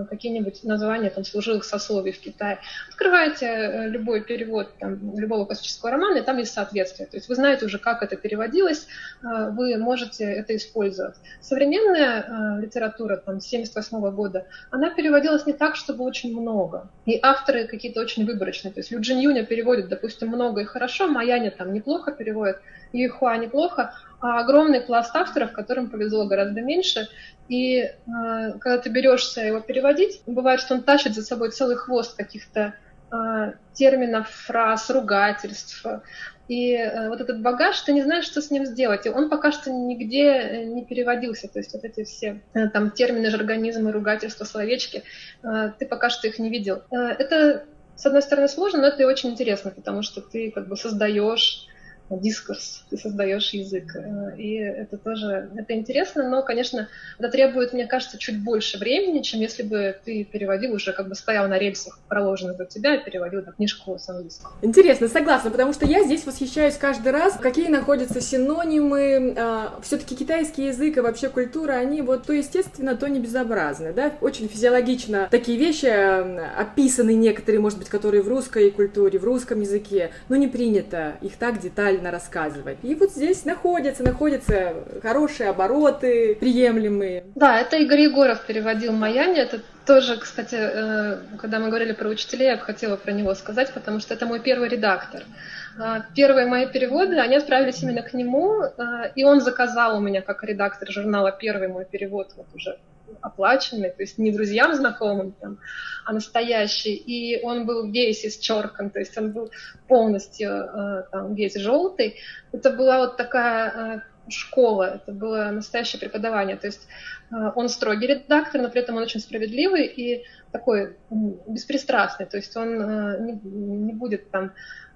какие-нибудь названия там, служилых сословий в Китае. Открываете э, любой перевод там, любого классического романа, и там есть соответствие. То есть вы знаете уже, как это переводилось, э, вы можете это использовать. Современная литература там, 1978 года, она переводилась не так, чтобы очень много. И авторы какие-то очень выборочные. То есть Люджин Юня переводит, допустим, много и хорошо, Маяня там неплохо переводит, Юйхуа неплохо, а огромный пласт авторов, которым повезло гораздо меньше. И э, когда ты берешься его переводить, бывает, что он тащит за собой целый хвост каких-то э, терминов, фраз, ругательств. И э, вот этот багаж, ты не знаешь, что с ним сделать. И он пока что нигде э, не переводился. То есть вот эти все э, там термины, жаргонизмы, ругательства, словечки, э, ты пока что их не видел. Э, это, с одной стороны, сложно, но это и очень интересно, потому что ты как бы создаешь дискурс, ты создаешь язык. Э, и это тоже это интересно, но, конечно, это требует, мне кажется, чуть больше времени, чем если бы ты переводил уже, как бы стоял на рельсах, проложенных для тебя, и переводил эту книжку с английского. Интересно, согласна, потому что я здесь восхищаюсь каждый раз, какие находятся синонимы. А, Все-таки китайский язык и вообще культура, они вот то естественно, то не безобразны, да, очень физиологично такие вещи описаны некоторые, может быть, которые в русской культуре, в русском языке, но не принято их так детально правильно рассказывать. И вот здесь находятся, находятся хорошие обороты, приемлемые. Да, это Игорь Егоров переводил Маяне. Это тоже, кстати, э, когда мы говорили про учителей, я бы хотела про него сказать, потому что это мой первый редактор. А, первые мои переводы, они отправились именно к нему, а, и он заказал у меня как редактор журнала первый мой перевод, вот уже оплаченный, то есть не друзьям знакомым, там, а настоящий. И он был весь исчеркан, то есть он был полностью э, там, весь желтый. Это была вот такая э, школа, это было настоящее преподавание. То есть э, он строгий редактор, но при этом он очень справедливый и такой беспристрастный. То есть он не, будет там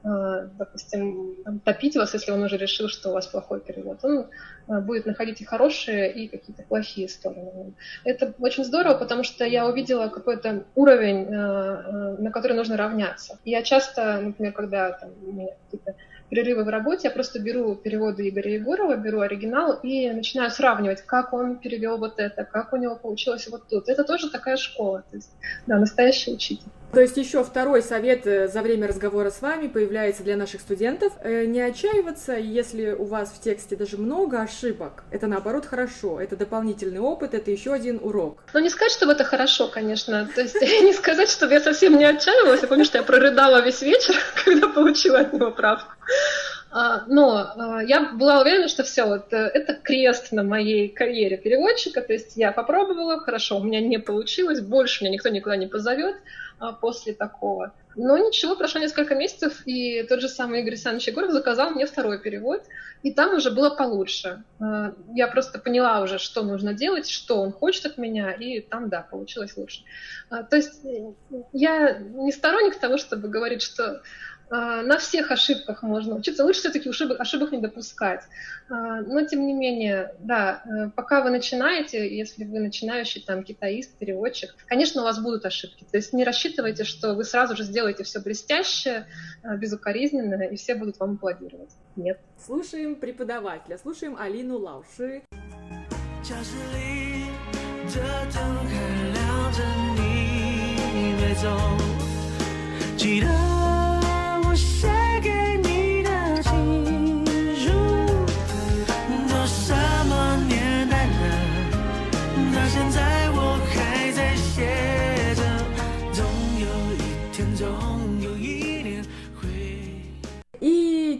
допустим, топить вас, если он уже решил, что у вас плохой перевод. Он э, будет находить и хорошие, и какие-то плохие стороны. Это очень здорово, потому что я увидела какой-то уровень, э, на который нужно равняться. Я часто, например, когда там, у меня какие-то перерывы в работе, я просто беру переводы Игоря Егорова, беру оригинал и начинаю сравнивать, как он перевел вот это, как у него получилось вот тут. Это тоже такая школа, то есть, да, настоящий учитель. То есть еще второй совет э, за время разговора с вами появляется для наших студентов. Э, не отчаиваться, если у вас в тексте даже много ошибок. Это наоборот хорошо. Это дополнительный опыт, это еще один урок. Ну не сказать, чтобы это хорошо, конечно. То есть (laughs) не сказать, чтобы я совсем не отчаивалась. Я помню, что я прорыдала весь вечер, (laughs) когда получила от него правку. А, но а, я была уверена, что все, вот, э, это крест на моей карьере переводчика. То есть я попробовала, хорошо, у меня не получилось, больше меня никто никуда не позовет. А, после такого. Но ничего, прошло несколько месяцев, и тот же самый Игорь Александрович Егоров заказал мне второй перевод, и там уже было получше. Я просто поняла уже, что нужно делать, что он хочет от меня, и там, да, получилось лучше. То есть я не сторонник того, чтобы говорить, что на всех ошибках можно учиться. Лучше все-таки ошибок, ошибок не допускать. А, но, тем не менее, да, э, пока вы начинаете, если вы начинающий там китаист, переводчик, конечно, у вас будут ошибки. То есть не рассчитывайте, что вы сразу же сделаете все блестяще, а, безукоризненно, и все будут вам аплодировать. Нет. Слушаем преподавателя, слушаем Алину Лауши. 教室里，这灯还亮着你没走，记得。 shine.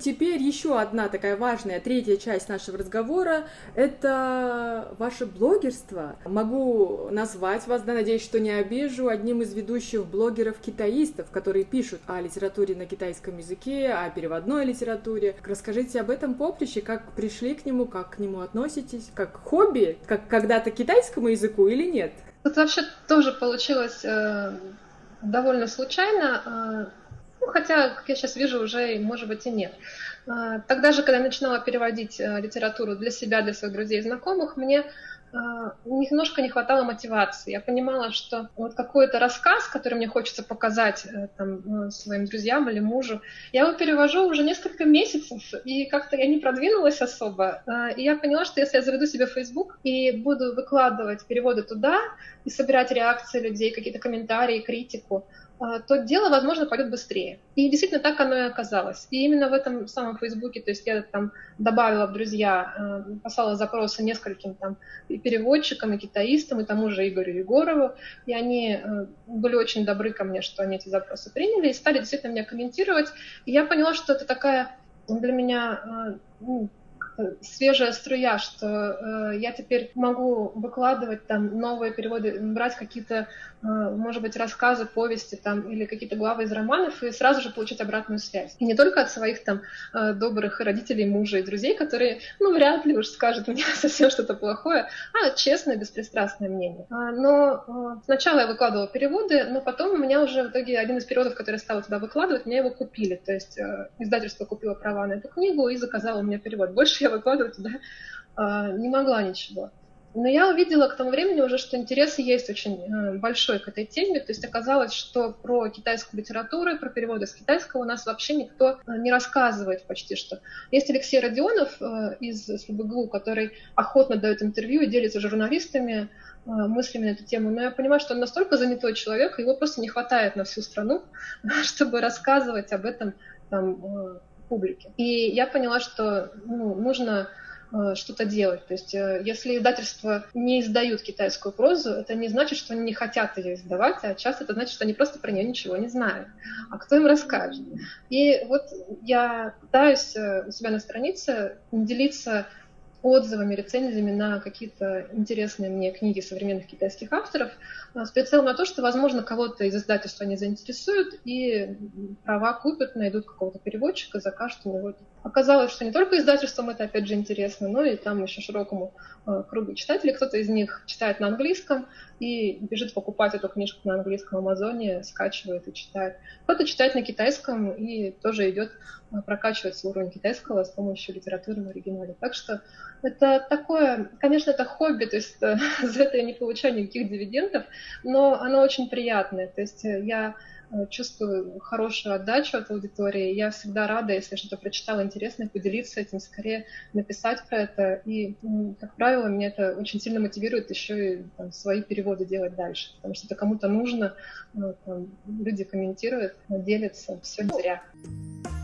Теперь еще одна такая важная, третья часть нашего разговора — это ваше блогерство. Могу назвать вас, да, надеюсь, что не обижу, одним из ведущих блогеров-китаистов, которые пишут о литературе на китайском языке, о переводной литературе. Расскажите об этом поприще, как пришли к нему, как к нему относитесь, как хобби, как когда-то к китайскому языку или нет? Тут вообще тоже получилось э, довольно случайно. Э, хотя, как я сейчас вижу, уже, может быть, и нет. А, тогда же, когда я начинала переводить э, литературу для себя, для своих друзей и знакомых, мне а, немножко не хватало мотивации. Я понимала, что вот какой-то рассказ, который мне хочется показать э, там, э, своим друзьям или мужу, я его перевожу уже несколько месяцев, и как-то я не продвинулась особо. А, и я поняла, что если я заведу себе Facebook и буду выкладывать переводы туда и собирать реакции людей, какие-то комментарии, критику, то дело, возможно, пойдет быстрее. И действительно так оно и оказалось. И именно в этом самом Фейсбуке, то есть я там добавила в друзья, а, послала запросы нескольким там и переводчикам, и китаистам, и тому же Игорю Егорову, и они а, были очень добры ко мне, что они эти запросы приняли, и стали действительно меня комментировать. И я поняла, что это такая для меня ну, свежая струя, что э, я теперь могу выкладывать там новые переводы, брать какие-то, э, может быть, рассказы, повести там или какие-то главы из романов и сразу же получить обратную связь. И не только от своих там э, добрых родителей, мужа и друзей, которые, ну, вряд ли уж скажут мне (laughs) совсем что-то плохое, а честное, беспристрастное мнение. А, но э, сначала я выкладывала переводы, но потом у меня уже в итоге один из переводов, который я стала туда выкладывать, мне его купили. То есть э, издательство купило права на эту книгу и заказало мне перевод. Больше я выкладывать туда а, не могла ничего. Но я увидела к тому времени уже, что интерес есть очень э, большой к этой теме. То есть оказалось, что про китайскую литературу, про переводы с китайского у нас вообще никто э, не рассказывает почти что. Есть Алексей Родионов э, из СЛБГУ, который охотно дает интервью и делится журналистами мыслями на эту тему. Но я понимаю, что он настолько занятой человек, его просто не хватает на всю страну, (laughs) чтобы рассказывать об этом там, публике. И я поняла, что ну, нужно Э, что-то делать. То есть э, если издательства не издают китайскую прозу, это не значит, что они не хотят ее издавать, а часто это значит, что они просто про нее ничего не знают. А кто им расскажет? И вот я пытаюсь э, у себя на странице делиться отзывами, рецензиями на какие-то интересные мне книги современных китайских авторов с прицелом на то, что, возможно, кого-то из издательства они заинтересуют и права купят, найдут какого-то переводчика, закажут у него Оказалось, что не только издательствам это, опять же, интересно, но и там еще широкому э, кругу читателей. Кто-то из них читает на английском и бежит покупать эту книжку на английском Амазоне, скачивает и читает. Кто-то читает на китайском и тоже идет э, прокачивать свой уровень китайского с помощью литературы в оригинале. Так что это такое, конечно, это хобби, то есть э, (laughs) за это я не получаю никаких дивидендов, но оно очень приятное. То есть я Э, чувствую хорошую отдачу от аудитории. Я всегда рада, если что-то прочитала интересное, поделиться этим, скорее написать про это. И, как правило, меня это очень сильно мотивирует еще и там, свои переводы делать дальше, потому что это кому-то нужно, ну, там, люди комментируют, делятся, все не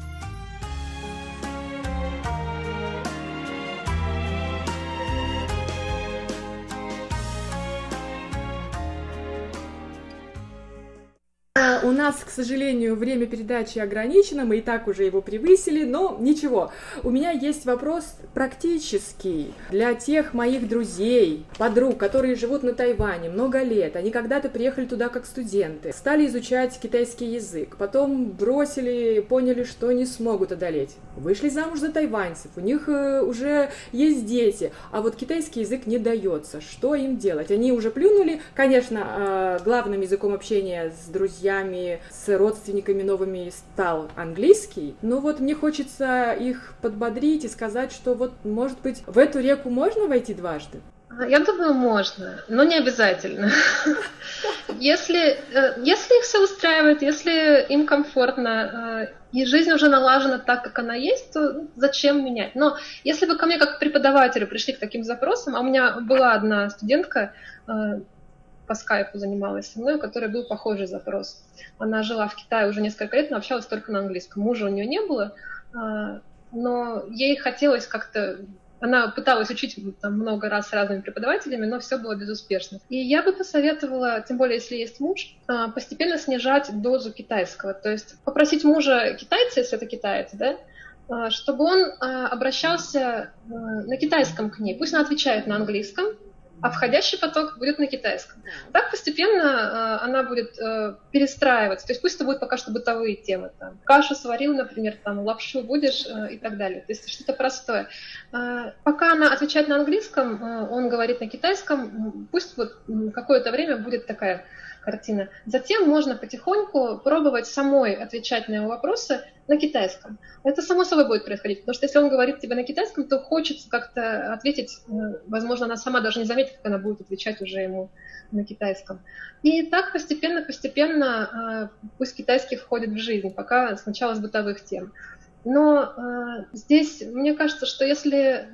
зря. у нас, к сожалению, время передачи ограничено, мы и так уже его превысили, но ничего. У меня есть вопрос практический для тех моих друзей, подруг, которые живут на Тайване много лет. Они когда-то приехали туда как студенты, стали изучать китайский язык, потом бросили, поняли, что не смогут одолеть. Вышли замуж за тайваньцев, у них э, уже есть дети, а вот китайский язык не дается. Что им делать? Они уже плюнули, конечно, э, главным языком общения с друзьями с родственниками новыми стал английский, но вот мне хочется их подбодрить и сказать, что вот, может быть, в эту реку можно войти дважды? Я думаю, можно, но не обязательно. (laughs) Если, э, если их все устраивает, если им комфортно, э, и жизнь уже налажена так, как она есть, то зачем менять? Но если бы ко мне как преподавателю пришли к таким запросам, а у меня была одна студентка, э, по скайпу занималась со мной, у которой был похожий запрос. Она жила в Китае уже несколько лет, но общалась только на английском. Мужа у нее не было, а, но ей хотелось как-то она пыталась учить там, много раз с разными преподавателями, но все было безуспешно. И я бы посоветовала, тем более если есть муж, а, постепенно снижать дозу китайского. То есть попросить мужа китайца, если это китаец, да, а, чтобы он обращался на китайском к ней. Пусть она отвечает на английском, а входящий поток будет на китайском. Так постепенно э, она будет э, перестраиваться. То есть пусть это будет пока что бытовые темы. Там, кашу сварил, например, там, лапшу будешь э, и так далее. То есть что-то простое. Э, пока она отвечает на английском, э, он говорит на китайском, пусть вот какое-то время будет такая картина. Затем можно потихоньку пробовать самой отвечать на его вопросы на китайском. Это само собой будет происходить, потому что если он говорит тебе на китайском, то хочется как-то ответить, э, возможно, она сама даже не заметит, как она будет отвечать уже ему на китайском. И так постепенно-постепенно э, пусть китайский входит в жизнь, пока сначала с бытовых тем. Но э, здесь мне кажется, что если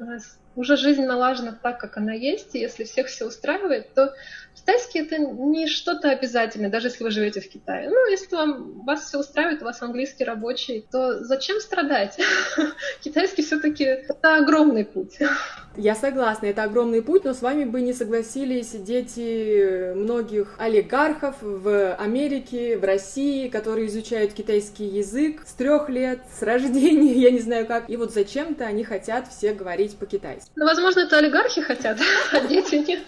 уже жизнь налажена так, как она есть, и если всех все устраивает, то китайский это не что-то обязательное, даже если вы живете в Китае. Ну, если вам, вас все устраивает, у вас английский рабочий, то зачем страдать? (laughs) Китайский все-таки это огромный путь. Я согласна, это огромный путь, но с вами бы не согласились дети многих олигархов в Америке, в России, которые изучают китайский язык с трех лет, с рождения, (laughs) я не знаю как. И вот зачем-то они хотят все говорить по-китайски. Ну, возможно, это олигархи хотят, (laughs) а дети нет.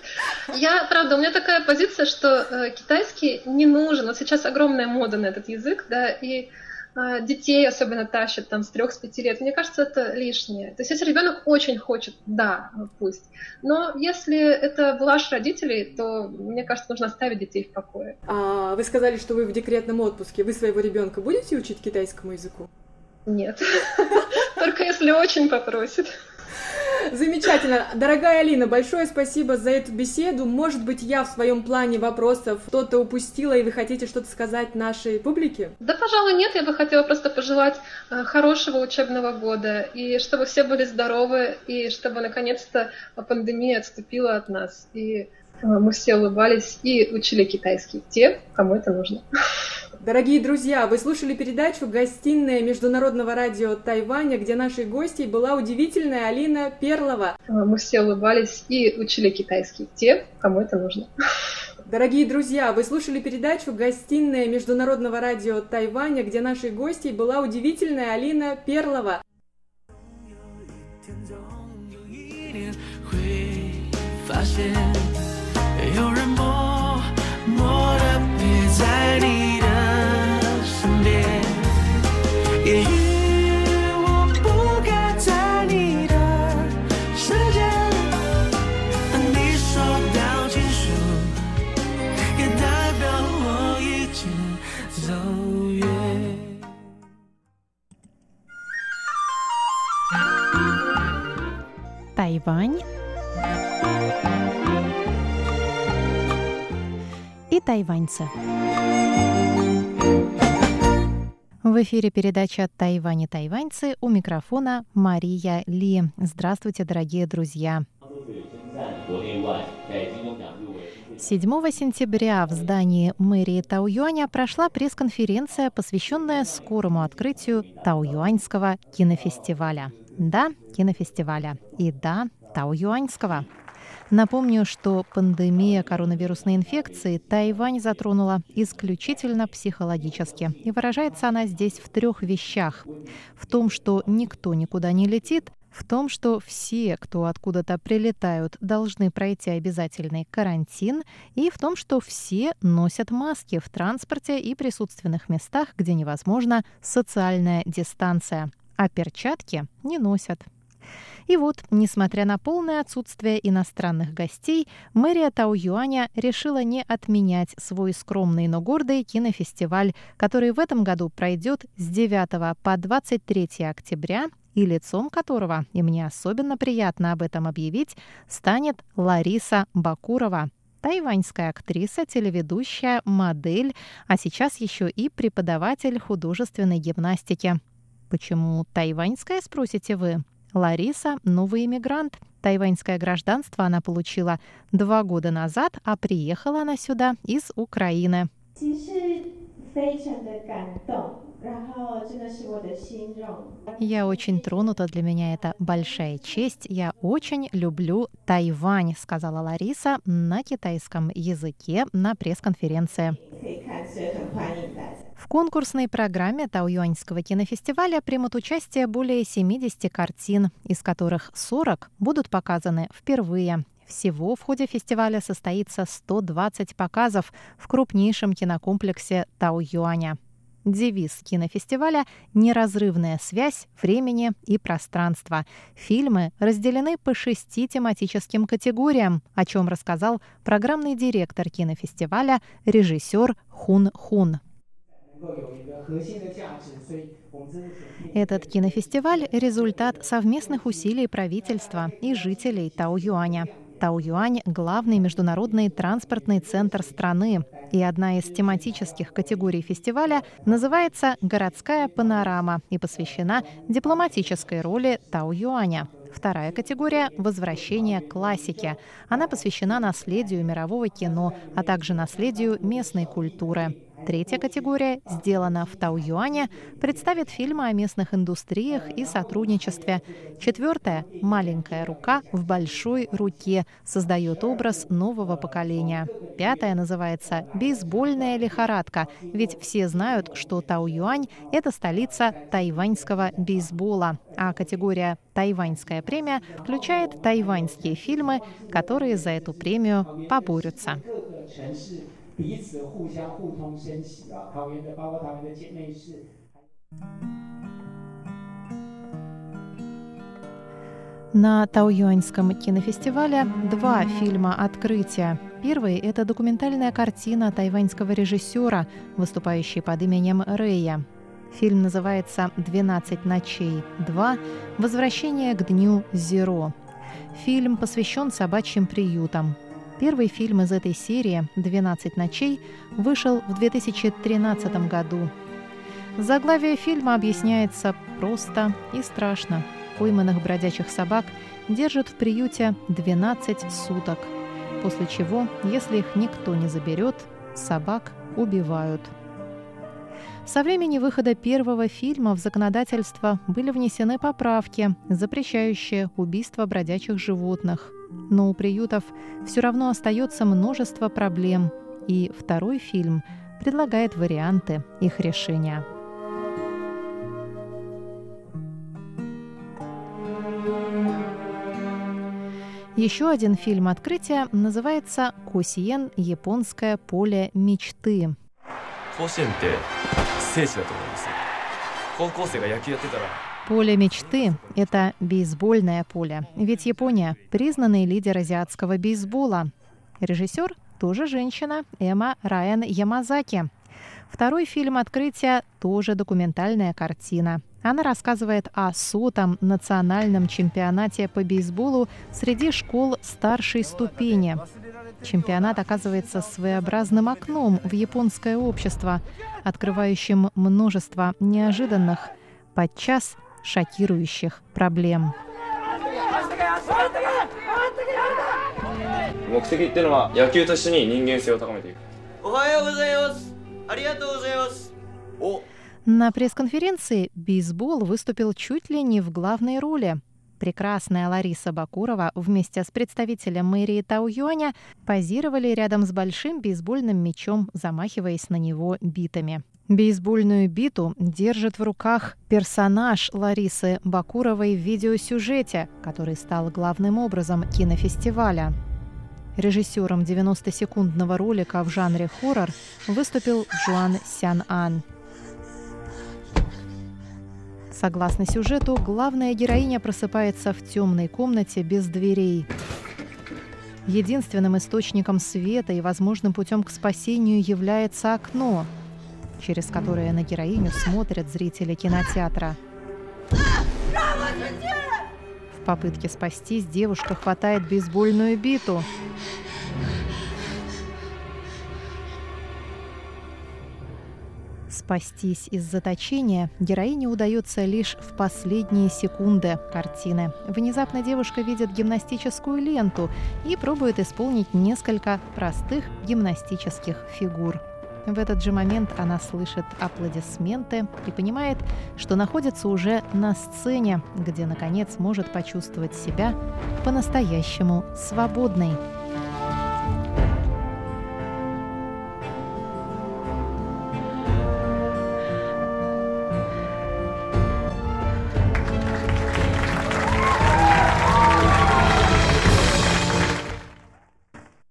Я, правда, у меня такая позиция, что э, китайский не нужен. Вот сейчас огромная мода на этот язык, да, и детей особенно тащат там с трех с пяти лет. Мне кажется, это лишнее. То есть если ребенок очень хочет, да, пусть. Но если это блажь родителей, то мне кажется, нужно оставить детей в покое. А, вы сказали, что вы в декретном отпуске. Вы своего ребенка будете учить китайскому языку? Нет. (laughs) Только если очень попросит. Замечательно. Дорогая Алина, большое спасибо за эту беседу. Может быть, я в своем плане вопросов что-то упустила, и вы хотите что-то сказать нашей публике? Да, пожалуй, нет. Я бы хотела просто пожелать э, хорошего учебного года, и чтобы все были здоровы, и чтобы наконец-то пандемия отступила от нас, и э, мы все улыбались и учили китайский. Те, кому это нужно. Дорогие друзья, вы слушали передачу «Гостиная Международного радио Тайваня», где нашей гостьей была удивительная Алина Перлова. Мы все улыбались и учили китайский те, кому это нужно. Дорогие друзья, вы слушали передачу «Гостиная Международного радио Тайваня», где нашей гостьей была удивительная Алина Перлова. 发现有人默默的陪在你 也许我不该在你的世界。当你收到情书，也代表我已经走远。Тайвань и тайваньцы. В эфире передача «Тайвань и тайваньцы» у микрофона Мария Ли. Здравствуйте, дорогие друзья! 7 сентября в здании мэрии Тауюаня прошла пресс-конференция, посвященная скорому открытию Тауюаньского кинофестиваля. Да, кинофестиваля. И да, Тауюаньского. Напомню, что пандемия коронавирусной инфекции Тайвань затронула исключительно психологически. И выражается она здесь в трех вещах. В том, что никто никуда не летит, в том, что все, кто откуда-то прилетают, должны пройти обязательный карантин, и в том, что все носят маски в транспорте и присутственных местах, где невозможна социальная дистанция, а перчатки не носят. И вот, несмотря на полное отсутствие иностранных гостей, мэрия Тау-Юаня решила не отменять свой скромный, но гордый кинофестиваль, который в этом году пройдет с 9 по 23 октября и лицом которого, и мне особенно приятно об этом объявить, станет Лариса Бакурова, тайваньская актриса, телеведущая, модель, а сейчас еще и преподаватель художественной гимнастики. Почему тайваньская, спросите вы? Лариса – новый иммигрант. Тайваньское гражданство она получила два года назад, а приехала она сюда из Украины. Я очень тронута, для меня это большая честь. Я очень люблю Тайвань, сказала Лариса на китайском языке на пресс-конференции. В конкурсной программе Тауюаньского кинофестиваля примут участие более 70 картин, из которых 40 будут показаны впервые. Всего в ходе фестиваля состоится 120 показов в крупнейшем кинокомплексе Тау-Юаня. Девиз кинофестиваля «Неразрывная связь времени и пространства». Фильмы разделены по шести тематическим категориям, о чем рассказал программный директор кинофестиваля, режиссер Хун Хун. Этот кинофестиваль – результат совместных усилий правительства и жителей Тау-Юаня. Тау-Юань – главный международный транспортный центр страны. И одна из тематических категорий фестиваля называется «Городская панорама» и посвящена дипломатической роли Тау-Юаня. Вторая категория – «Возвращение к классике». Она посвящена наследию мирового кино, а также наследию местной культуры. Третья категория «Сделано в Тау-Юане» представит фильмы о местных индустриях и сотрудничестве. Четвертая «Маленькая рука в большой руке» создает образ нового поколения. Пятая называется «Бейсбольная лихорадка», ведь все знают, что Тау-Юань – это столица тайваньского бейсбола. А категория «Тайваньская премия» включает тайваньские фильмы, которые за эту премию поборются. 彼此互相互通生息啊，桃园的包括桃园的姐妹市。На Тауюаньском кинофестивале два фильма «Открытие». Первый – это документальная картина тайваньского режиссера, выступающий под именем Рэя. Фильм называется «12 ночей 2. Возвращение к дню Зеро». Фильм посвящен собачьим приютам. Первый фильм из этой серии «12 ночей» вышел в 2013 году. Заглавие фильма объясняется просто и страшно. Пойманных бродячих собак держат в приюте 12 суток, после чего, если их никто не заберет, собак убивают. Со времени выхода первого фильма в законодательство были внесены поправки, запрещающие убийство бродячих животных. Но у приютов все равно остается множество проблем, и второй фильм предлагает варианты их решения. Еще один фильм открытия называется «Кусиен. Японское поле мечты». Поле мечты – это бейсбольное поле, ведь Япония – признанный лидер азиатского бейсбола. Режиссер – тоже женщина Эма Райан Ямазаки. Второй фильм открытия – тоже документальная картина. Она рассказывает о сотом национальном чемпионате по бейсболу среди школ старшей ступени. Чемпионат оказывается своеобразным окном в японское общество, открывающим множество неожиданных, подчас шокирующих проблем. 目的っていうのは野球と一緒に人間性を高めていくおはようございますありがとうございますお на пресс-конференции бейсбол выступил чуть ли не в главной роли. Прекрасная Лариса Бакурова вместе с представителем мэрии Тау-Юаня позировали рядом с большим бейсбольным мячом, замахиваясь на него битами. Бейсбольную биту держит в руках персонаж Ларисы Бакуровой в видеосюжете, который стал главным образом кинофестиваля. Режиссером 90-секундного ролика в жанре хоррор выступил Джуан Сян Ан – Согласно сюжету, главная героиня просыпается в темной комнате без дверей. Единственным источником света и возможным путем к спасению является окно, через которое на героиню смотрят зрители кинотеатра. В попытке спастись девушка хватает бейсбольную биту. Спастись из заточения героине удается лишь в последние секунды картины. Внезапно девушка видит гимнастическую ленту и пробует исполнить несколько простых гимнастических фигур. В этот же момент она слышит аплодисменты и понимает, что находится уже на сцене, где, наконец, может почувствовать себя по-настоящему свободной.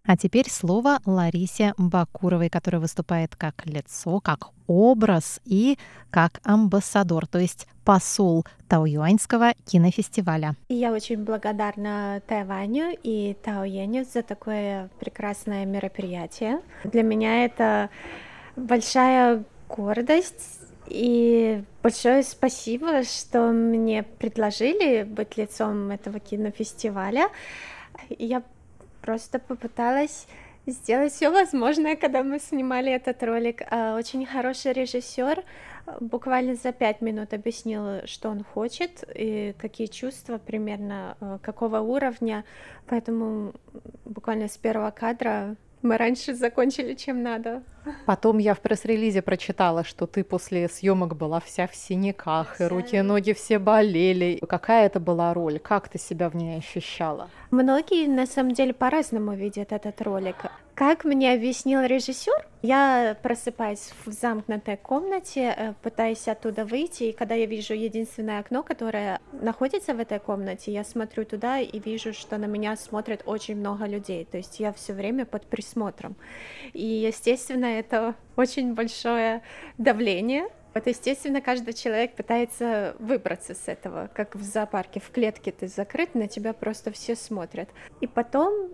А теперь слово Ларисе Бакуровой, которая выступает как лицо, как образ и как амбассадор, то есть посол Тауюаньского кинофестиваля. Я очень благодарна Тайваню и Тауеню за такое прекрасное мероприятие. Для меня это большая гордость и большое спасибо, что мне предложили быть лицом этого кинофестиваля. Я просто попыталась сделать все возможное, когда мы снимали этот ролик. А, очень хороший режиссер буквально за пять минут объяснил, что он хочет и какие чувства примерно, а, какого уровня. Поэтому буквально с первого кадра мы раньше закончили, чем надо. Потом я в пресс-релизе прочитала, что ты после съемок была вся в синяках, вся... и руки и ноги все болели. Какая это была роль? Как ты себя в ней ощущала? Многие, на самом деле, по-разному видят этот ролик. Как мне объяснил режиссер, я просыпаюсь в замкнутой комнате, э, пытаюсь оттуда выйти, и когда я вижу единственное окно, которое находится в этой комнате, я смотрю туда и вижу, что на меня смотрит очень много людей, то есть я все время под присмотром. И, естественно, это очень большое давление, вот, естественно, каждый человек пытается выбраться с этого, как в зоопарке, в клетке ты закрыт, на тебя просто все смотрят. И потом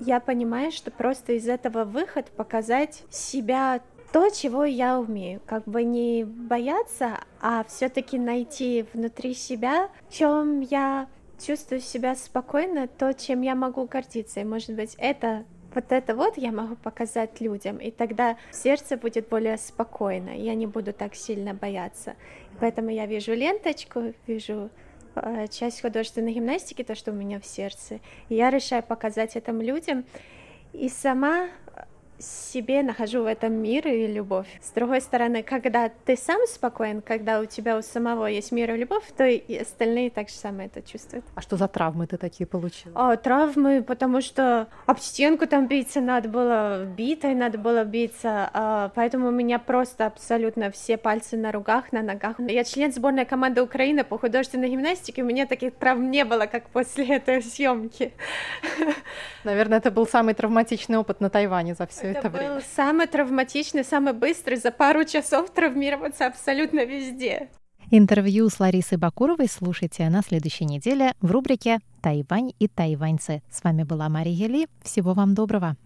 я понимаю, что просто из этого выход показать себя то, чего я умею, как бы не бояться, а все-таки найти внутри себя, в чем я чувствую себя спокойно, то, чем я могу гордиться. И, может быть, это вот это вот я могу показать людям, и тогда сердце будет более спокойно, я не буду так сильно бояться. Поэтому я вижу ленточку, вижу часть художественной гимнастики, то, что у меня в сердце, и я решаю показать этому людям, и сама себе нахожу в этом мир и любовь. С другой стороны, когда ты сам спокоен, когда у тебя у самого есть мир и любовь, то и остальные так же самое это чувствуют. А что за травмы ты такие получила? О, травмы, потому что об стенку там биться надо было, битой надо было биться, а, поэтому у меня просто абсолютно все пальцы на руках, на ногах. Я член сборной команды Украины по художественной гимнастике, у меня таких травм не было, как после этой съемки. Наверное, это был самый травматичный опыт на Тайване за все это, это время. был самый травматичный, самый быстрый, за пару часов травмироваться абсолютно везде. Интервью с Ларисой Бакуровой слушайте на следующей неделе в рубрике «Тайвань и тайваньцы». С вами была Мария Ли. Всего вам доброго.